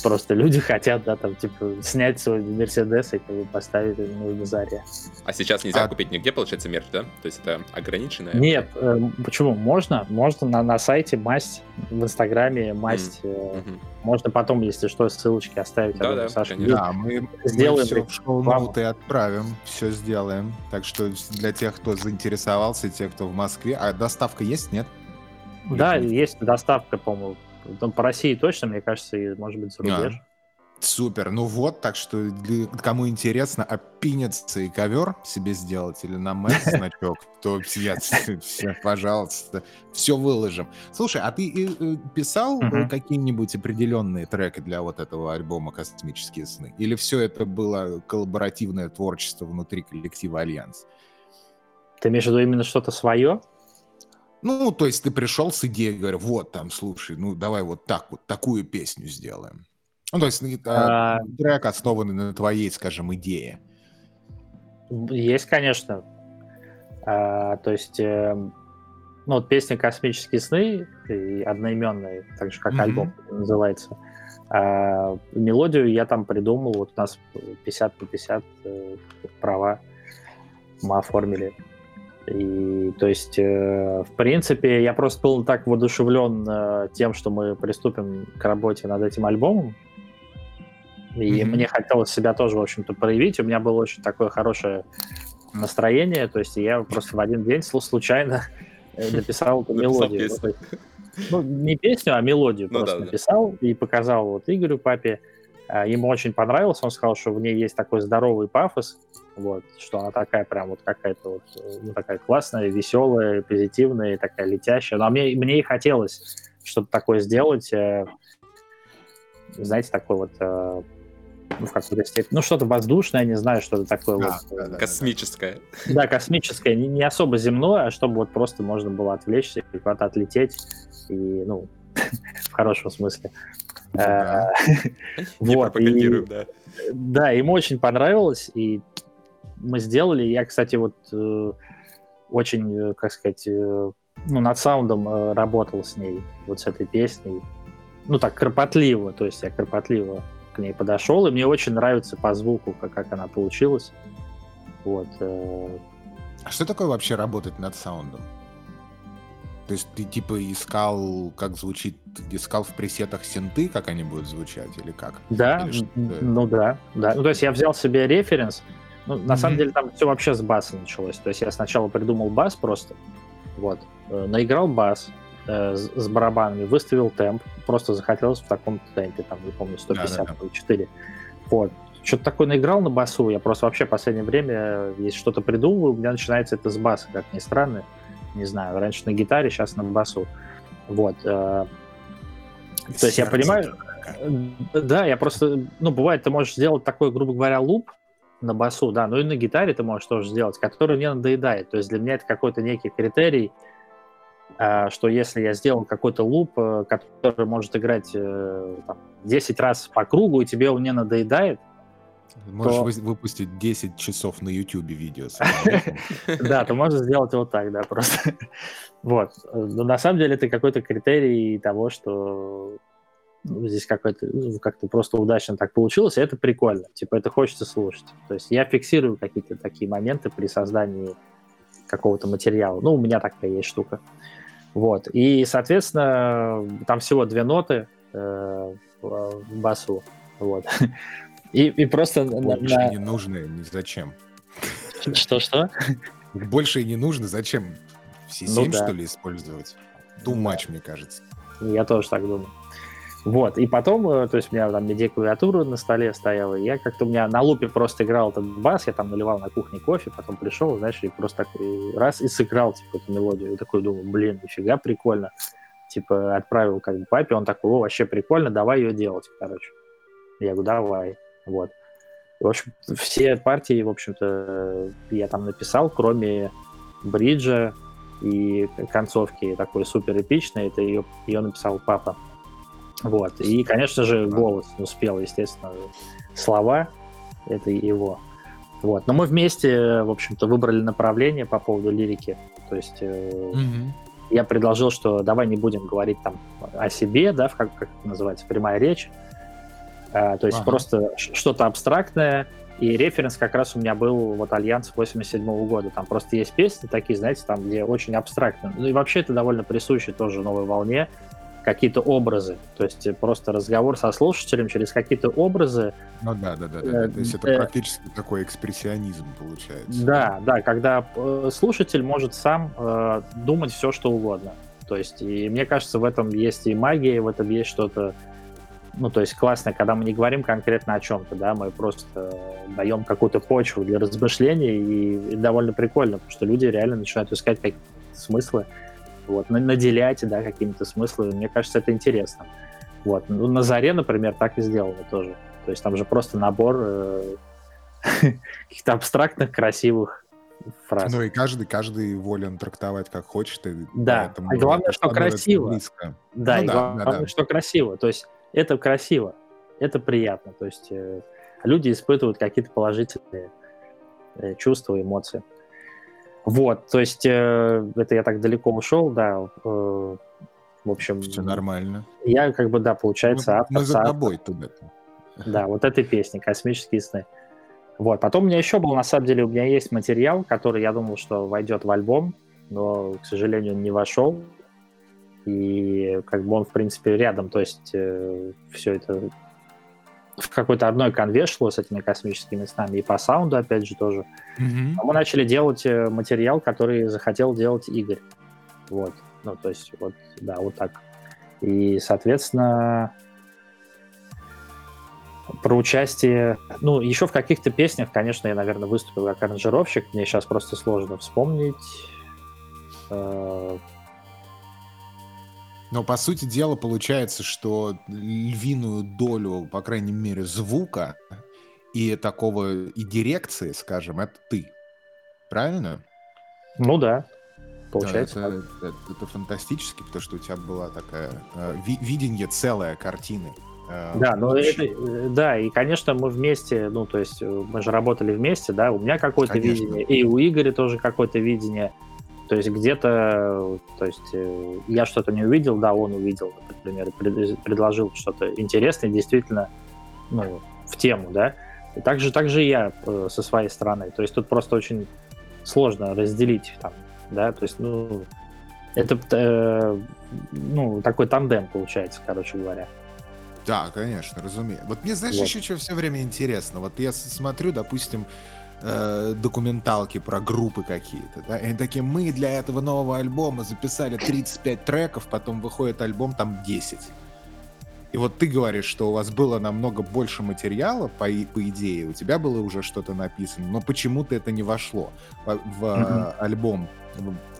Просто люди хотят, да, там, типа, снять свой Мерседес и как бы, поставить его на заре. А сейчас нельзя а... купить нигде, получается, мерч, да? То есть это ограниченное? Нет, э, почему? Можно. Можно на, на сайте масть, в Инстаграме масть. Mm-hmm. Э, можно потом, если что, ссылочки оставить. Да, да, Саша, да, мы, сделаем мы все в шоу-ноуты отправим, все сделаем. Так что для тех, кто заинтересовался, те, кто в Москве. А доставка есть, нет? Да, есть доставка, по-моему, там по России точно, мне кажется, и, может быть, за рубеж. А. Супер. Ну вот, так что для, кому интересно, опиниться и ковер себе сделать или на мэс <laughs> значок, то я, <laughs> пожалуйста, все выложим. Слушай, а ты э, писал uh-huh. какие-нибудь определенные треки для вот этого альбома «Космические сны»? Или все это было коллаборативное творчество внутри коллектива «Альянс»? Ты имеешь в виду именно что-то свое? Ну, то есть ты пришел с идеей, говорю, вот там, слушай, ну давай вот так вот, такую песню сделаем. Ну, то есть а... трек основанный на твоей, скажем, идее. Есть, конечно. А, то есть, э, ну, вот песня «Космические сны» и одноименная, так же, как mm-hmm. альбом называется. А, мелодию я там придумал, вот у нас 50 на 50 э, права мы оформили. И, то есть, э, в принципе, я просто был так воодушевлен э, тем, что мы приступим к работе над этим альбомом. И mm-hmm. мне хотелось себя тоже, в общем-то, проявить. У меня было очень такое хорошее настроение. То есть, я просто в один день случайно <laughs> написал эту мелодию. Ну, не песню, а мелодию ну просто написал и показал вот Игорю, папе. А, ему очень понравилось, он сказал, что в ней есть такой здоровый пафос, вот, что она такая прям вот какая-то вот, ну, такая классная, веселая, позитивная, такая летящая. Но мне, мне и хотелось что-то такое сделать, э, знаете, такой вот э, ну, в какой-то степени, ну, что-то воздушное, не знаю, что-то такое а, вот. Да, да, космическое. Да, космическое, не, не особо земное, а чтобы вот просто можно было отвлечься и куда-то отлететь, и, ну, <laughs> в хорошем смысле. Э, <laughs> не пропагандируем, да. Да, ему очень понравилось, и мы сделали. Я, кстати, вот э, очень, э, как сказать, ну, над саундом работал с ней, вот с этой песней. Ну, так, кропотливо, то есть я кропотливо к ней подошел, и мне очень нравится по звуку, как, как она получилась. Вот. А что такое вообще работать над саундом? То есть ты типа искал, как звучит, искал в пресетах синты, как они будут звучать, или как? Да, или ну да, да. Ну то есть я взял себе референс. Ну, на mm-hmm. самом деле там все вообще с баса началось. То есть я сначала придумал бас просто, вот, э, наиграл бас э, с, с барабанами, выставил темп, просто захотелось в таком темпе, там, не помню, 150 да, да, да. 4. Вот. Что-то такое наиграл на басу, я просто вообще в последнее время, если что-то придумываю, у меня начинается это с баса, как ни странно. Не знаю, раньше на гитаре, сейчас на басу. Вот. Э, то есть я понимаю... Да, я просто... Ну, бывает, ты можешь сделать такой, грубо говоря, луп на басу, да, но и на гитаре ты можешь тоже сделать, который не надоедает. То есть для меня это какой-то некий критерий, э, что если я сделал какой-то луп, э, который может играть там, 10 раз по кругу, и тебе он не надоедает, Можешь то... выпустить 10 часов на YouTube видео. <laughs> Да, ты можешь сделать вот так, да, просто. <laughs> Вот. Но на самом деле это какой-то критерий того, что ну, здесь какой-то ну, как-то просто удачно так получилось, и это прикольно. Типа это хочется слушать. То есть я фиксирую какие-то такие моменты при создании какого-то материала. Ну, у меня такая есть штука. Вот. И, соответственно, там всего две ноты э, в басу. Вот. <laughs> И, и просто... Больше на... не нужно, зачем. <laughs> Что-что? Больше и не нужно, зачем? Все ну, да. что ли, использовать? Too much, мне кажется. Я тоже так думаю. Вот, и потом, э, то есть у меня там MIDI-клавиатура на столе стояла, и я как-то у меня на лупе просто играл этот бас, я там наливал на кухне кофе, потом пришел, знаешь, и просто так и раз и сыграл, типа, эту мелодию. И такой думаю, блин, нифига прикольно. Типа, отправил как бы папе, он такой, о, вообще прикольно, давай ее делать, короче. Я говорю, давай. Вот. В общем, все партии, в общем-то, я там написал, кроме бриджа и концовки такой супер эпичной, это ее, ее написал папа. Вот. И, конечно же, голос успел, естественно, слова, это его. Вот. Но мы вместе, в общем-то, выбрали направление по поводу лирики. То есть mm-hmm. я предложил, что давай не будем говорить там о себе, да, как, как это называется, прямая речь, а, то есть ага. просто что-то абстрактное, и референс как раз у меня был вот Альянс 87 -го года. Там просто есть песни такие, знаете, там, где очень абстрактно. Ну и вообще это довольно присуще тоже новой волне. Какие-то образы. То есть просто разговор со слушателем через какие-то образы. Ну да, да, да. да. Э, То есть это э, практически такой экспрессионизм получается. Да, да, когда э, слушатель может сам э, думать все, что угодно. То есть, и мне кажется, в этом есть и магия, в этом есть что-то ну, то есть классно, когда мы не говорим конкретно о чем-то, да, мы просто даем какую-то почву для размышлений, и, и довольно прикольно, потому что люди реально начинают искать какие-то смыслы, вот, наделять, да, какими-то смыслами. Мне кажется, это интересно. Вот. Ну, на Заре, например, так и сделано тоже. То есть там же просто набор э, <laughs> каких-то абстрактных, красивых фраз. Ну и каждый, каждый волен трактовать как хочет. И да, а главное, что красиво. Да, ну, и да, главное, да, да. что красиво. То есть это красиво, это приятно. То есть э, люди испытывают какие-то положительные э, чувства, эмоции. Вот, то есть э, это я так далеко ушел, да. Э, в общем, все нормально. Я как бы да, получается мы, автор. Мы за тобой туда. Да, вот этой песни "Космические сны". Вот, потом у меня еще был, на самом деле, у меня есть материал, который я думал, что войдет в альбом, но, к сожалению, он не вошел и как бы он, в принципе, рядом, то есть э, все это в какой-то одной конве шло с этими космическими снами, и по саунду, опять же, тоже. Mm-hmm. Мы начали делать э, материал, который захотел делать Игорь. Вот. Ну, то есть, вот, да, вот так. И, соответственно, про участие... Ну, еще в каких-то песнях, конечно, я, наверное, выступил как аранжировщик. Мне сейчас просто сложно вспомнить. Но, по сути дела, получается, что львиную долю, по крайней мере, звука и такого, и дирекции, скажем, это ты. Правильно? Ну да, получается. Да, это, это, это фантастически, потому что у тебя была такая э, ви видение целой картины. Э, да, ну это, э, да, и, конечно, мы вместе, ну, то есть э, мы же работали вместе, да, у меня какое-то видение, и у Игоря тоже какое-то видение. То есть где-то, то есть э, я что-то не увидел, да, он увидел, например, предложил что-то интересное, действительно, ну, в тему, да. И также, также я э, со своей стороны. То есть тут просто очень сложно разделить там, да, то есть, ну, Это, э, ну, такой тандем получается, короче говоря. Да, конечно, разумеется. Вот мне, знаешь, вот. еще что все время интересно. Вот я смотрю, допустим, э, документалки про группы какие-то, да, и они такие, мы для этого нового альбома записали 35 треков, потом выходит альбом, там 10. И вот ты говоришь, что у вас было намного больше материала, по, по идее, у тебя было уже что-то написано, но почему-то это не вошло в, в mm-hmm. альбом.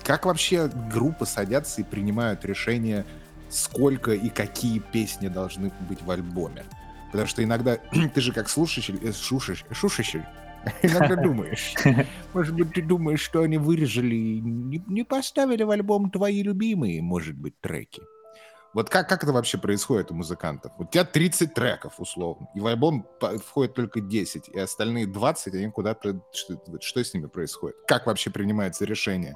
Как вообще группы садятся и принимают решение, сколько и какие песни должны быть в альбоме? Потому что иногда <clears throat> ты же как слушатель, э, шушащ, шушащий, <laughs> иногда думаешь. <laughs> Может быть, ты думаешь, что они вырежали, не, не поставили в альбом твои любимые, может быть, треки. Вот как, как это вообще происходит у музыкантов? У тебя 30 треков, условно, и в альбом входит только 10, и остальные 20, они куда-то... Что, что с ними происходит? Как вообще принимается решение?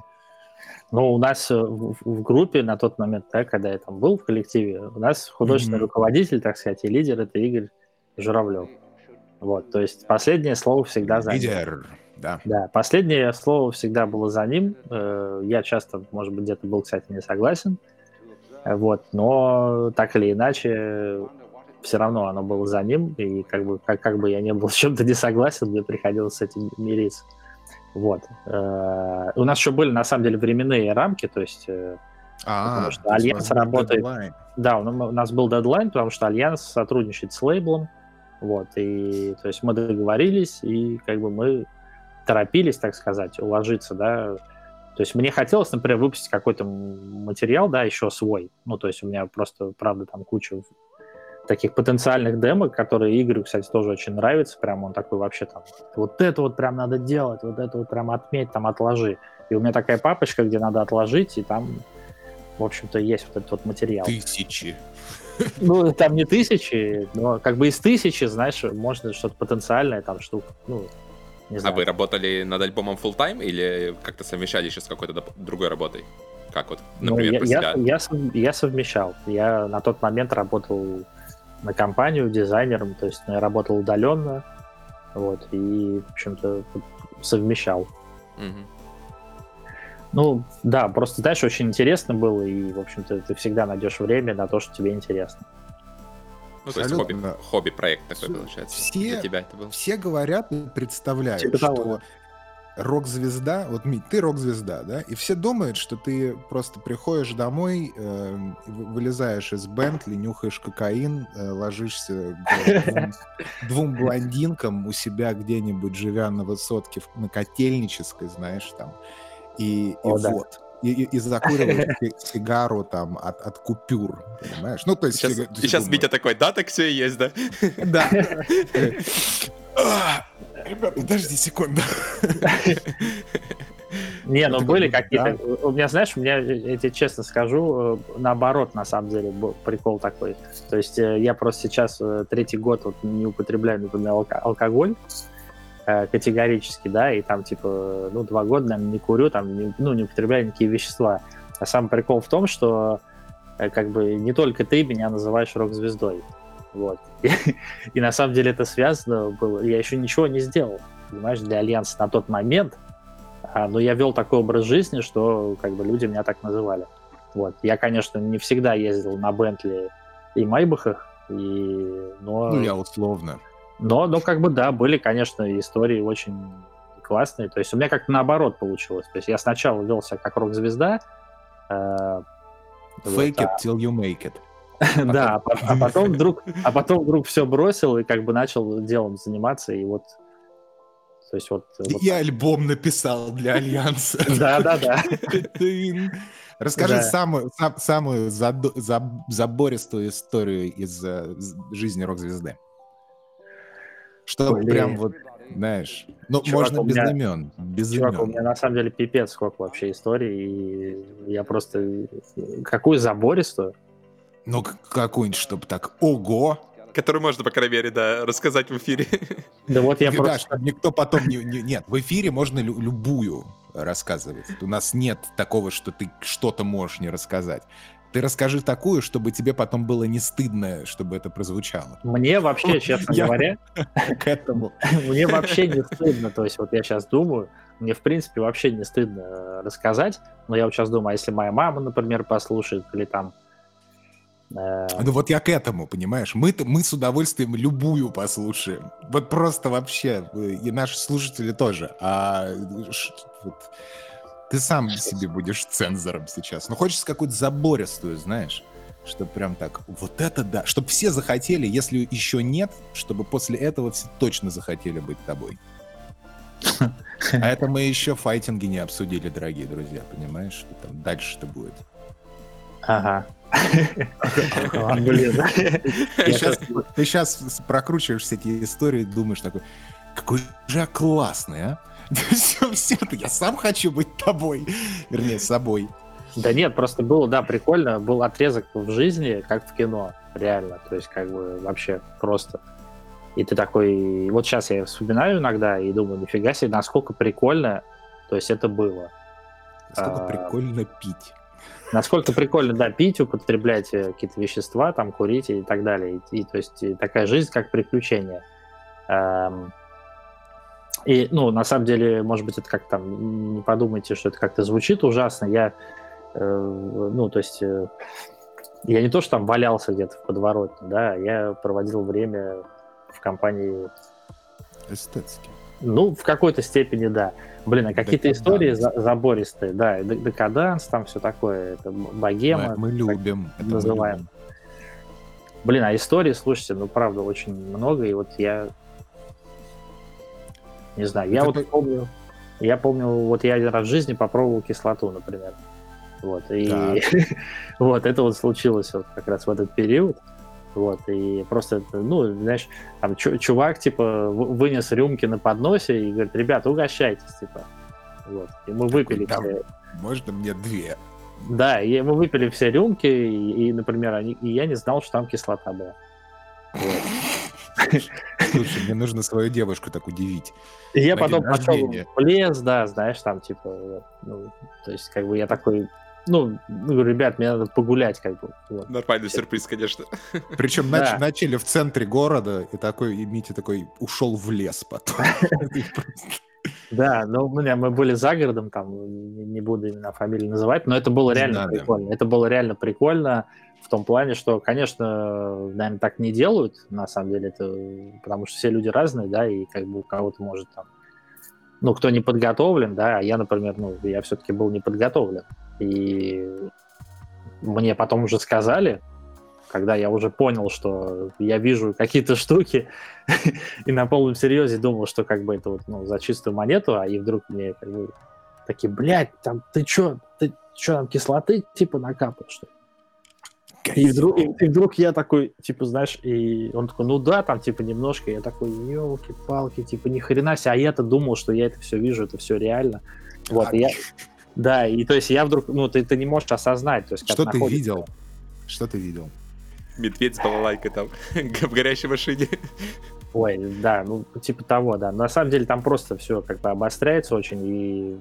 Ну, у нас э, в, в группе на тот момент, да, когда я там был в коллективе, у нас художественный mm-hmm. руководитель, так сказать, и лидер — это Игорь Журавлев. Вот, то есть последнее слово всегда за ним. Лидер, да. Да, последнее слово всегда было за ним. Э, я часто, может быть, где-то был, кстати, не согласен. Вот, но так или иначе, все равно оно было за ним, и как бы, как, как бы я не был с <laughs> чем-то не согласен, мне приходилось с этим мириться. Вот. Э, у нас еще были, на самом деле, временные рамки, то есть... Э, а, потому что Альянс работает... Дедлайн. Да, у нас был дедлайн, потому что Альянс сотрудничает с лейблом, вот, и то есть мы договорились, и как бы мы торопились, так сказать, уложиться, да, то есть мне хотелось, например, выпустить какой-то материал, да, еще свой. Ну, то есть у меня просто, правда, там куча таких потенциальных демок, которые Игорю, кстати, тоже очень нравится. Прям он такой вообще там, вот это вот прям надо делать, вот это вот прям отметь, там отложи. И у меня такая папочка, где надо отложить, и там, в общем-то, есть вот этот вот материал. Тысячи. Ну, там не тысячи, но как бы из тысячи, знаешь, можно что-то потенциальное, там штук, ну, не знаю. А вы работали над альбомом full time или как-то совмещали еще с какой-то другой работой? Как вот, ну, например, ну, я, я, я, я совмещал. Я на тот момент работал на компанию дизайнером, то есть я работал удаленно, вот, и, в общем-то, совмещал. Угу. Ну, да, просто, знаешь, очень интересно было, и, в общем-то, ты всегда найдешь время на то, что тебе интересно. Ну, то есть хобби, хобби-проект такой, получается. Все, для тебя это был. Все говорят и представляют, типа что рок-звезда, вот Мить, ты рок-звезда, да, и все думают, что ты просто приходишь домой, э, вылезаешь из Бентли, нюхаешь кокаин, э, ложишься двум, <laughs> двум блондинкам у себя где-нибудь, живя на высотке на Котельнической, знаешь, там, и, О, и да. вот и, и, и закуриваешь сигару там от, от купюр, понимаешь? Ну, то есть... Сейчас, сига... сейчас Митя такой, да, так все и есть, да? Да. <laughs> Ребят, подожди секунду. Не, ну были какие-то... У меня, знаешь, у меня, я тебе честно скажу, э, наоборот, на самом деле, был прикол такой. То есть э, я просто сейчас э, третий год вот не употребляю, например, алкоголь, Э, категорически, да, и там, типа, ну, два года, наверное, не курю, там, не, ну, не употребляю никакие вещества. А сам прикол в том, что э, как бы не только ты меня называешь рок-звездой. Вот. И, <laughs> и на самом деле это связано было. Я еще ничего не сделал, понимаешь, для Альянса на тот момент. А, но я вел такой образ жизни, что как бы люди меня так называли. Вот. Я, конечно, не всегда ездил на Бентли и Майбахах, и... но... Ну, я условно. Но, но как бы да, были, конечно, истории очень классные. То есть у меня как-то наоборот получилось. То есть я сначала вел себя как рок-звезда. Э, Fake вот, it а... till you make it. <laughs> да, а, а потом вдруг, а потом вдруг все бросил и как бы начал делом заниматься и вот, то есть вот. вот и альбом написал для Альянса. <laughs> Да, да, да. Расскажи самую самую забористую историю из э, жизни рок-звезды. Что Блин. прям вот, знаешь, ну, чувак, можно без меня, имен, без чувак, имен. у меня на самом деле пипец сколько вообще историй, и я просто... Какую забористую? Ну, какую-нибудь, чтобы так, ого! Которую можно, по крайней мере, да, рассказать в эфире. <laughs> Да вот я просто... Да, чтобы никто потом не, не... Нет, в эфире можно лю- любую рассказывать. У нас нет такого, что ты что-то можешь не рассказать. Ты расскажи такую, чтобы тебе потом было не стыдно, чтобы это прозвучало. Мне вообще, честно говоря, <laughs> к этому, <laughs> мне вообще не стыдно. То есть вот я сейчас думаю, мне, в принципе, вообще не стыдно рассказать, но я вот сейчас думаю, а если моя мама, например, послушает, или там Э, ну вот я к этому, понимаешь? Мы, мы с удовольствием любую послушаем. Вот просто вообще. И наши слушатели тоже. А вот, ты сам себе будешь цензором сейчас. Ну хочется какую-то забористую, знаешь? Чтобы прям так, вот это да. Чтобы все захотели, если еще нет, чтобы после этого все точно захотели быть тобой. А это мы еще файтинги не обсудили, дорогие друзья, понимаешь? Что там дальше-то будет. Ага. <laughs> Ты сейчас прокручиваешь все эти истории, думаешь такой, какой же я классный, а? Все, все, я сам хочу быть тобой, вернее, собой. Да нет, просто было, да, прикольно, был отрезок в жизни, как в кино, реально, то есть как бы вообще просто. И ты такой, вот сейчас я вспоминаю иногда и думаю, нифига себе, насколько прикольно, то есть это было. Насколько а, прикольно пить. Насколько прикольно, да, пить, употреблять э, какие-то вещества, там, курить и так далее. И, и то есть такая жизнь как приключение. Эм, и, ну, на самом деле, может быть, это как там, не подумайте, что это как-то звучит ужасно. Я, э, ну, то есть, э, я не то, что там валялся где-то в подворотне, да, я проводил время в компании... Эстетски. Ну, в какой-то степени, да. Блин, а какие-то истории за забористые, да, декаданс, там все такое, это богема. Мы, мы любим. Это называем. Мы любим. Блин, а истории, слушайте, ну, правда, очень много, и вот я... Не знаю, я это вот помню... Я помню, вот я один раз в жизни попробовал кислоту, например. Вот, и <laughs> вот это вот случилось вот как раз в этот период. Вот, и просто, ну, знаешь, там чувак, типа, вынес рюмки на подносе и говорит, ребята, угощайтесь, типа. Вот, и мы выпили Там, все. Можно мне две? Да, и мы выпили все рюмки, и, и например, они, и я не знал, что там кислота была. Слушай, мне нужно свою девушку так удивить. И я потом пошел в лес, да, знаешь, там, типа, ну, то есть, как бы я такой, ну, ну, ребят, мне надо погулять, как бы. Вот. Нормальный сюрприз, конечно. Причем да. начали в центре города, и такой, и Митя такой ушел в лес потом. Да, ну, мы были за городом, там, не буду именно фамилию называть, но это было реально прикольно. Это было реально прикольно в том плане, что, конечно, наверное, так не делают, на самом деле, это потому что все люди разные, да, и как бы у кого-то может там ну, кто не подготовлен, да, а я, например, ну, я все-таки был не подготовлен. И мне потом уже сказали, когда я уже понял, что я вижу какие-то штуки, <laughs> и на полном серьезе думал, что как бы это вот, ну, за чистую монету, а и вдруг мне как бы такие, блядь, там, ты чё, ты чё, там кислоты, типа, накапал, что ли? И вдруг, и, и вдруг я такой, типа, знаешь, и он такой, ну да, там, типа, немножко. Я такой, елки-палки, типа, ни хрена себе. А я-то думал, что я это все вижу, это все реально. Вот, и я... Да, и то есть я вдруг, ну, ты, ты не можешь осознать. То есть, что ты видел? Что ты видел? Медведь с балалайкой там <laughs> в горящей машине. Ой, да, ну, типа того, да. На самом деле там просто все как бы обостряется очень и,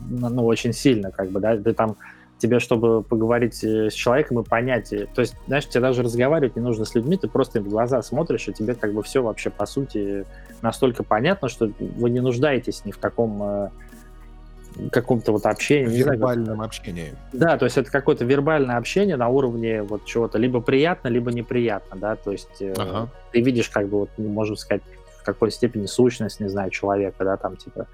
ну, очень сильно, как бы, да. Ты там тебе, чтобы поговорить э, с человеком и понять, э, то есть, знаешь, тебе даже разговаривать не нужно с людьми, ты просто им в глаза смотришь, и тебе как бы все вообще, по сути, настолько понятно, что вы не нуждаетесь ни в каком э, каком-то вот общении. Вербальном знаю, общении. Да, то есть это какое-то вербальное общение на уровне вот чего-то либо приятно, либо неприятно, да, то есть ага. ты видишь как бы, вот, ну, можем сказать, в какой степени сущность, не знаю, человека, да, там типа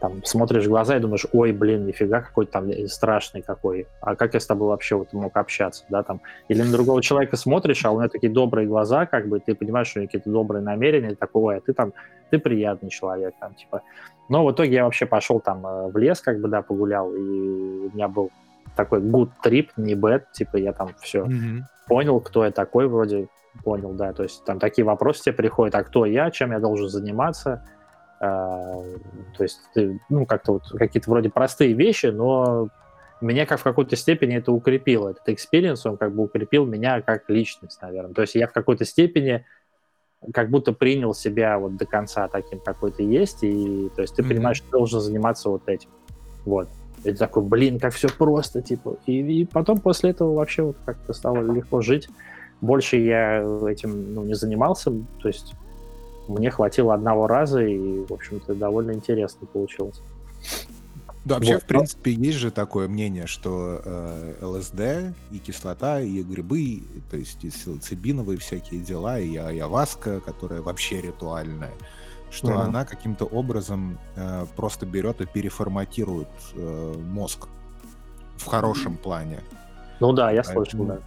там смотришь в глаза и думаешь, ой, блин, нифига, какой там страшный какой, а как я с тобой вообще вот мог общаться, да, там, или на другого человека смотришь, а у него такие добрые глаза, как бы, ты понимаешь, что у него какие-то добрые намерения, такой, ой, а ты там, ты приятный человек, там, типа, но в итоге я вообще пошел там э, в лес, как бы, да, погулял, и у меня был такой good trip, не bad, типа, я там все mm-hmm. понял, кто я такой, вроде понял, да, то есть там такие вопросы тебе приходят, а кто я, чем я должен заниматься, то есть, ну, как-то вот какие-то вроде простые вещи, но меня как в какой-то степени это укрепило. Этот experience, он как бы укрепил меня как личность, наверное. То есть я в какой-то степени как будто принял себя вот до конца таким, какой ты есть, и то есть ты mm-hmm. понимаешь, что ты должен заниматься вот этим. Вот. И ты такой, блин, как все просто, типа. И, и потом после этого вообще вот как-то стало легко жить. Больше я этим ну, не занимался, то есть мне хватило одного раза, и, в общем-то, довольно интересно получилось. Да, вообще, вот. в принципе, есть же такое мнение, что э, ЛСД и кислота, и грибы, то есть и пsilocybиновые всякие дела, и айаваска, которая вообще ритуальная, что mm-hmm. она каким-то образом э, просто берет и переформатирует э, мозг в хорошем mm-hmm. плане. Ну да, я Поэтому, слышал, да.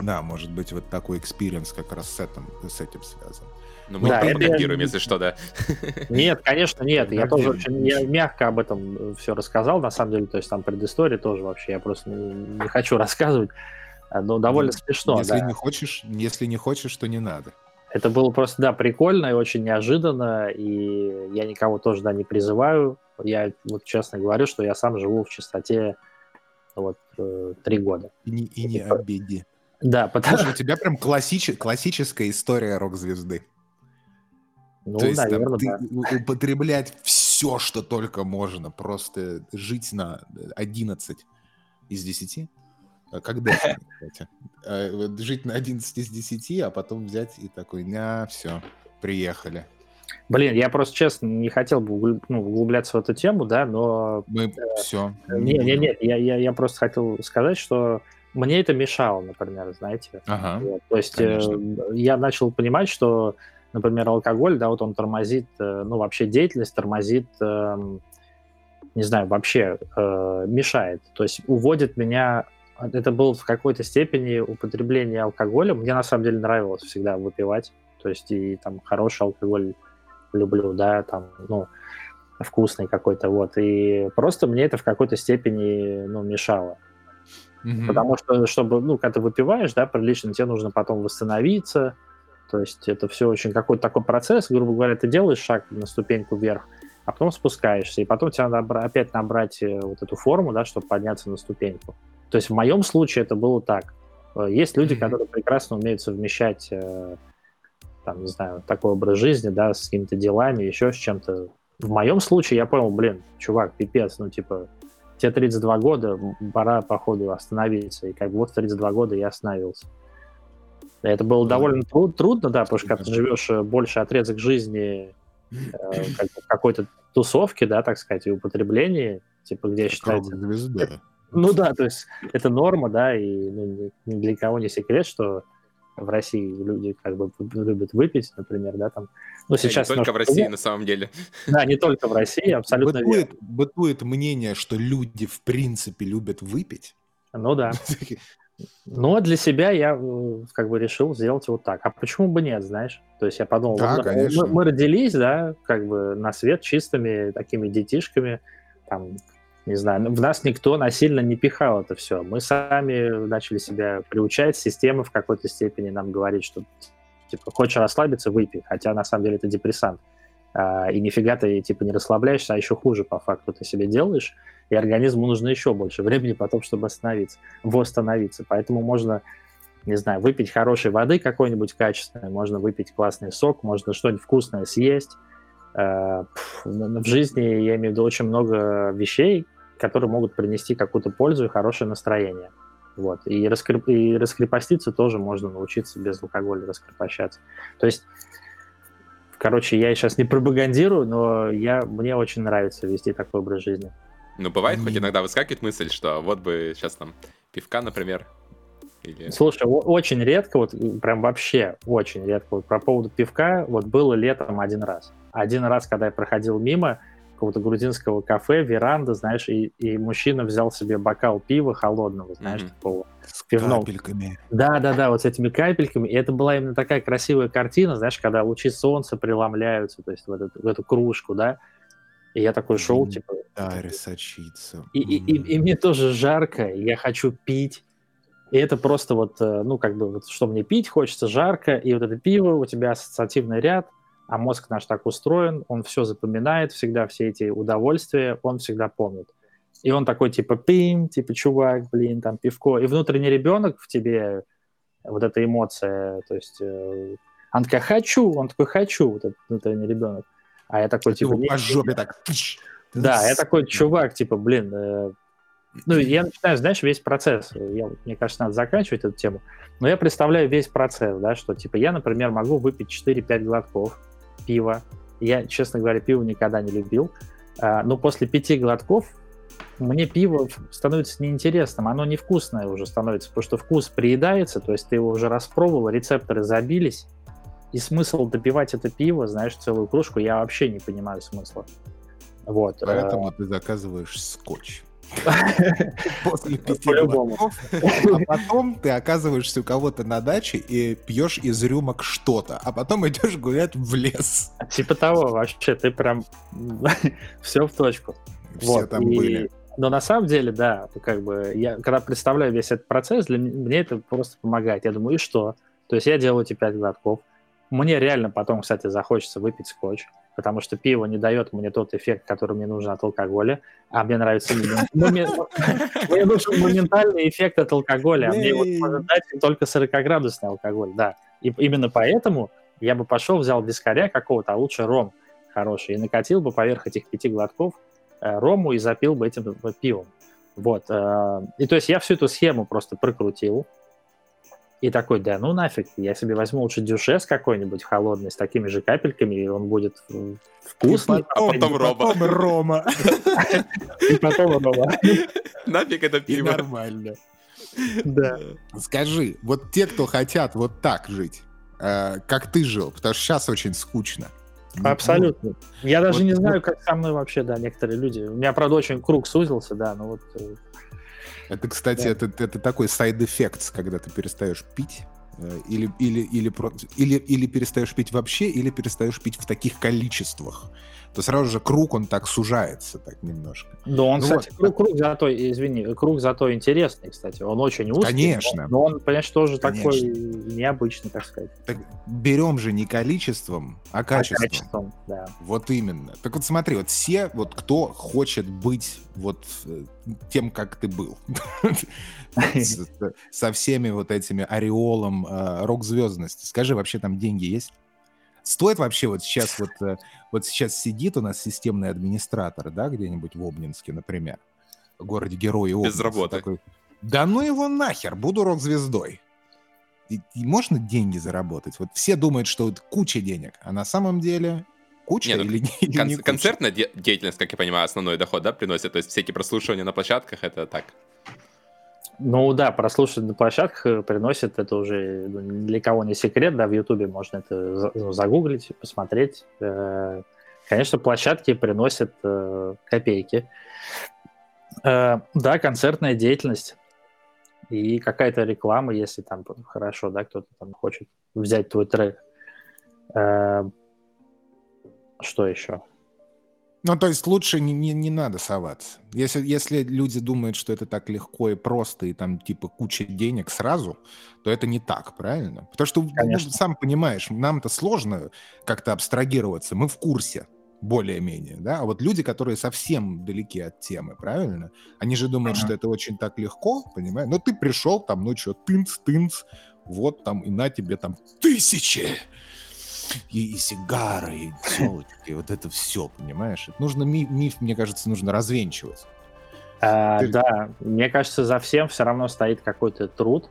Да, может быть, вот такой experience как раз с этим, с этим связан. Ну, мы да, пропагандируем, если что, да. Нет, конечно, нет. Я тоже очень я мягко об этом все рассказал, на самом деле. То есть там предыстория тоже вообще. Я просто не, не хочу рассказывать. Но довольно ну, смешно. Если да. не хочешь, если не хочешь, то не надо. Это было просто, да, прикольно и очень неожиданно, и я никого тоже, да, не призываю. Я вот честно говорю, что я сам живу в чистоте вот э, три года. И не, и не обиди. Да, потому что... у тебя прям классич... классическая история рок-звезды. Ну, То есть наверное, там, ты употреблять все, что только можно, просто жить на 11 из 10. А когда, кстати? А, жить на 11 из 10, а потом взять и такой, на, все, приехали. Блин, я просто честно не хотел бы ну, углубляться в эту тему, да, но... Мы э, все. Нет, нет, нет, я, я, я просто хотел сказать, что мне это мешало, например, знаете. Ага, вот. То есть э, я начал понимать, что например, алкоголь, да, вот он тормозит, э, ну, вообще деятельность тормозит, эм, не знаю, вообще э, мешает. То есть уводит меня... Это было в какой-то степени употребление алкоголя. Мне на самом деле нравилось всегда выпивать. То есть и там хороший алкоголь люблю, да, там, ну, вкусный какой-то, вот. И просто мне это в какой-то степени, ну, мешало. Mm-hmm. Потому что, чтобы, ну, когда ты выпиваешь, да, прилично, тебе нужно потом восстановиться, то есть это все очень какой-то такой процесс, грубо говоря, ты делаешь шаг на ступеньку вверх, а потом спускаешься, и потом тебе надо опять набрать э, вот эту форму, да, чтобы подняться на ступеньку. То есть в моем случае это было так. Э, есть люди, которые прекрасно умеют совмещать, э, там, не знаю, такой образ жизни, да, с какими-то делами, еще с чем-то. В моем случае я понял, блин, чувак, пипец, ну, типа, тебе 32 года, пора, походу, остановиться. И как бы вот в 32 года я остановился. Это было довольно труд, трудно, да, потому что когда ты живешь э, больше отрезок жизни э, <laughs> как, какой-то тусовки, да, так сказать, и употреблении, типа, где считается... Звезда. Ну да, то есть это норма, да, и ну, ни для кого не секрет, что в России люди как бы любят выпить, например, да, там. Ну, сейчас... Не только в России, на самом деле. Да, не только в России, абсолютно бытует, верно. Бытует мнение, что люди в принципе любят выпить. Ну да. <laughs> Но для себя я э, как бы решил сделать вот так. А почему бы нет, знаешь? То есть я подумал, да, мы, мы родились, да, как бы на свет чистыми такими детишками, там, не знаю, в нас никто насильно не пихал это все. Мы сами начали себя приучать, система в какой-то степени нам говорит, что типа, хочешь расслабиться, выпей, хотя на самом деле это депрессант. А, и нифига ты типа не расслабляешься, а еще хуже по факту ты себе делаешь и организму нужно еще больше времени потом, чтобы остановиться, восстановиться. Поэтому можно, не знаю, выпить хорошей воды какой-нибудь качественной, можно выпить классный сок, можно что-нибудь вкусное съесть. Э, в жизни, я имею в виду, очень много вещей, которые могут принести какую-то пользу и хорошее настроение. Вот. И, раскреп... и раскрепоститься тоже можно научиться без алкоголя раскрепощаться. То есть, короче, я сейчас не пропагандирую, но я... мне очень нравится вести такой образ жизни. Ну, бывает, хоть иногда выскакивает мысль, что вот бы сейчас там пивка, например, или... Слушай, очень редко, вот прям вообще очень редко. Вот про поводу пивка, вот было летом один раз. Один раз, когда я проходил мимо какого-то грузинского кафе, веранда, знаешь, и, и мужчина взял себе бокал пива холодного, знаешь, mm-hmm. такого. С пивного. капельками. Да, да, да, вот с этими капельками. И это была именно такая красивая картина, знаешь, когда лучи солнца преломляются, то есть в эту, в эту кружку, да, и я такой шел, типа... Да, сочится. И, и, и, и мне тоже жарко, я хочу пить. И это просто вот, э, ну, как бы, вот, что мне пить хочется, жарко, и вот это пиво, у тебя ассоциативный ряд, а мозг наш так устроен, он все запоминает, всегда все эти удовольствия, он всегда помнит. И он такой, типа, пим, типа, чувак, блин, там, пивко. И внутренний ребенок в тебе, вот эта эмоция, то есть, э, он такой, хочу, он такой, хочу, вот этот внутренний ребенок. А я такой, типа... По жопе так... Да, я такой, чувак, типа, блин, э, ну, я начинаю, знаешь, весь процесс. Я, мне кажется, надо заканчивать эту тему. Но я представляю весь процесс, да, что, типа, я, например, могу выпить 4-5 глотков, пиво. Я, честно говоря, пиво никогда не любил. А, но после пяти глотков мне пиво становится неинтересным, оно невкусное уже становится, потому что вкус приедается, то есть ты его уже распробовал, рецепторы забились, и смысл допивать это пиво, знаешь, целую кружку, я вообще не понимаю смысла. Вот. Поэтому а... ты заказываешь скотч. <laughs> После пяти глотков, а потом ты оказываешься у кого-то на даче и пьешь из рюмок что-то, а потом идешь гулять в лес. Типа того, вообще, ты прям <laughs> все в точку. Все вот. там и... были. Но на самом деле, да, как бы я когда представляю весь этот процесс, для мне это просто помогает. Я думаю, и что? То есть я делаю эти пять глотков. Мне реально потом, кстати, захочется выпить скотч потому что пиво не дает мне тот эффект, который мне нужен от алкоголя, а мне нравится <laughs> Мне нужен моментальный эффект от алкоголя, а мне вот может дать только 40-градусный алкоголь, да. И именно поэтому я бы пошел, взял вискаря какого-то, а лучше ром хороший, и накатил бы поверх этих пяти глотков э, рому и запил бы этим пивом. Вот. Э, и то есть я всю эту схему просто прокрутил, и такой, да ну нафиг, я себе возьму лучше дюшес какой-нибудь холодный с такими же капельками, и он будет вкусный. И потом, а потом Рома. Потом Рома. И потом Рома. Нафиг это пиво. нормально. Да. Скажи, вот те, кто хотят вот так жить, э, как ты жил, потому что сейчас очень скучно. Абсолютно. Я даже не знаю, как со мной вообще, да, некоторые люди. У меня, правда, очень круг сузился, да, но вот э, это, кстати, да. это, это такой side-эффект, когда ты перестаешь пить, э, или, или, или, или, или перестаешь пить вообще, или перестаешь пить в таких количествах то сразу же круг, он так сужается так немножко. Да, он, ну, кстати, вот. круг, круг зато, извини, круг зато интересный, кстати. Он очень узкий. Конечно. Но, но он, понимаешь, тоже Конечно. такой необычный, так сказать. Так берем же не количеством, а качеством. А качеством, да. Вот именно. Так вот смотри, вот все, вот кто хочет быть вот э, тем, как ты был. <laughs> Со всеми вот этими ореолом э, рок-звездности. Скажи, вообще там деньги есть? Стоит вообще вот сейчас вот, э, вот сейчас сидит у нас системный администратор, да, где-нибудь в Обнинске, например, в городе Герои Обнинск. Без работы. Такой, да ну его нахер, буду рок-звездой. И, и можно деньги заработать? Вот все думают, что вот куча денег, а на самом деле куча Нет, ну, или, или кон- не куча? Концертная де- деятельность, как я понимаю, основной доход, да, приносит? То есть всякие прослушивания на площадках, это так? Ну да, прослушать на площадках э, приносит, это уже ну, для кого не секрет, да, в Ютубе можно это ну, загуглить, посмотреть. Э, конечно, площадки приносят э, копейки. Да, концертная деятельность и какая-то реклама, если там хорошо, да, кто-то там хочет взять твой трек. Что еще? Ну, то есть лучше не, не, не надо соваться. Если, если люди думают, что это так легко и просто, и там типа куча денег сразу, то это не так, правильно? Потому что, ну, сам понимаешь, нам-то сложно как-то абстрагироваться, мы в курсе более-менее, да, а вот люди, которые совсем далеки от темы, правильно? Они же думают, uh-huh. что это очень так легко, понимаешь? Но ты пришел там, ну что, тынц-тынц, вот там, и на тебе там тысячи и, и сигары, и телочки, вот это все, понимаешь? Это нужно миф, миф, мне кажется, нужно развенчивать. А, Ты... Да, мне кажется, за всем все равно стоит какой-то труд.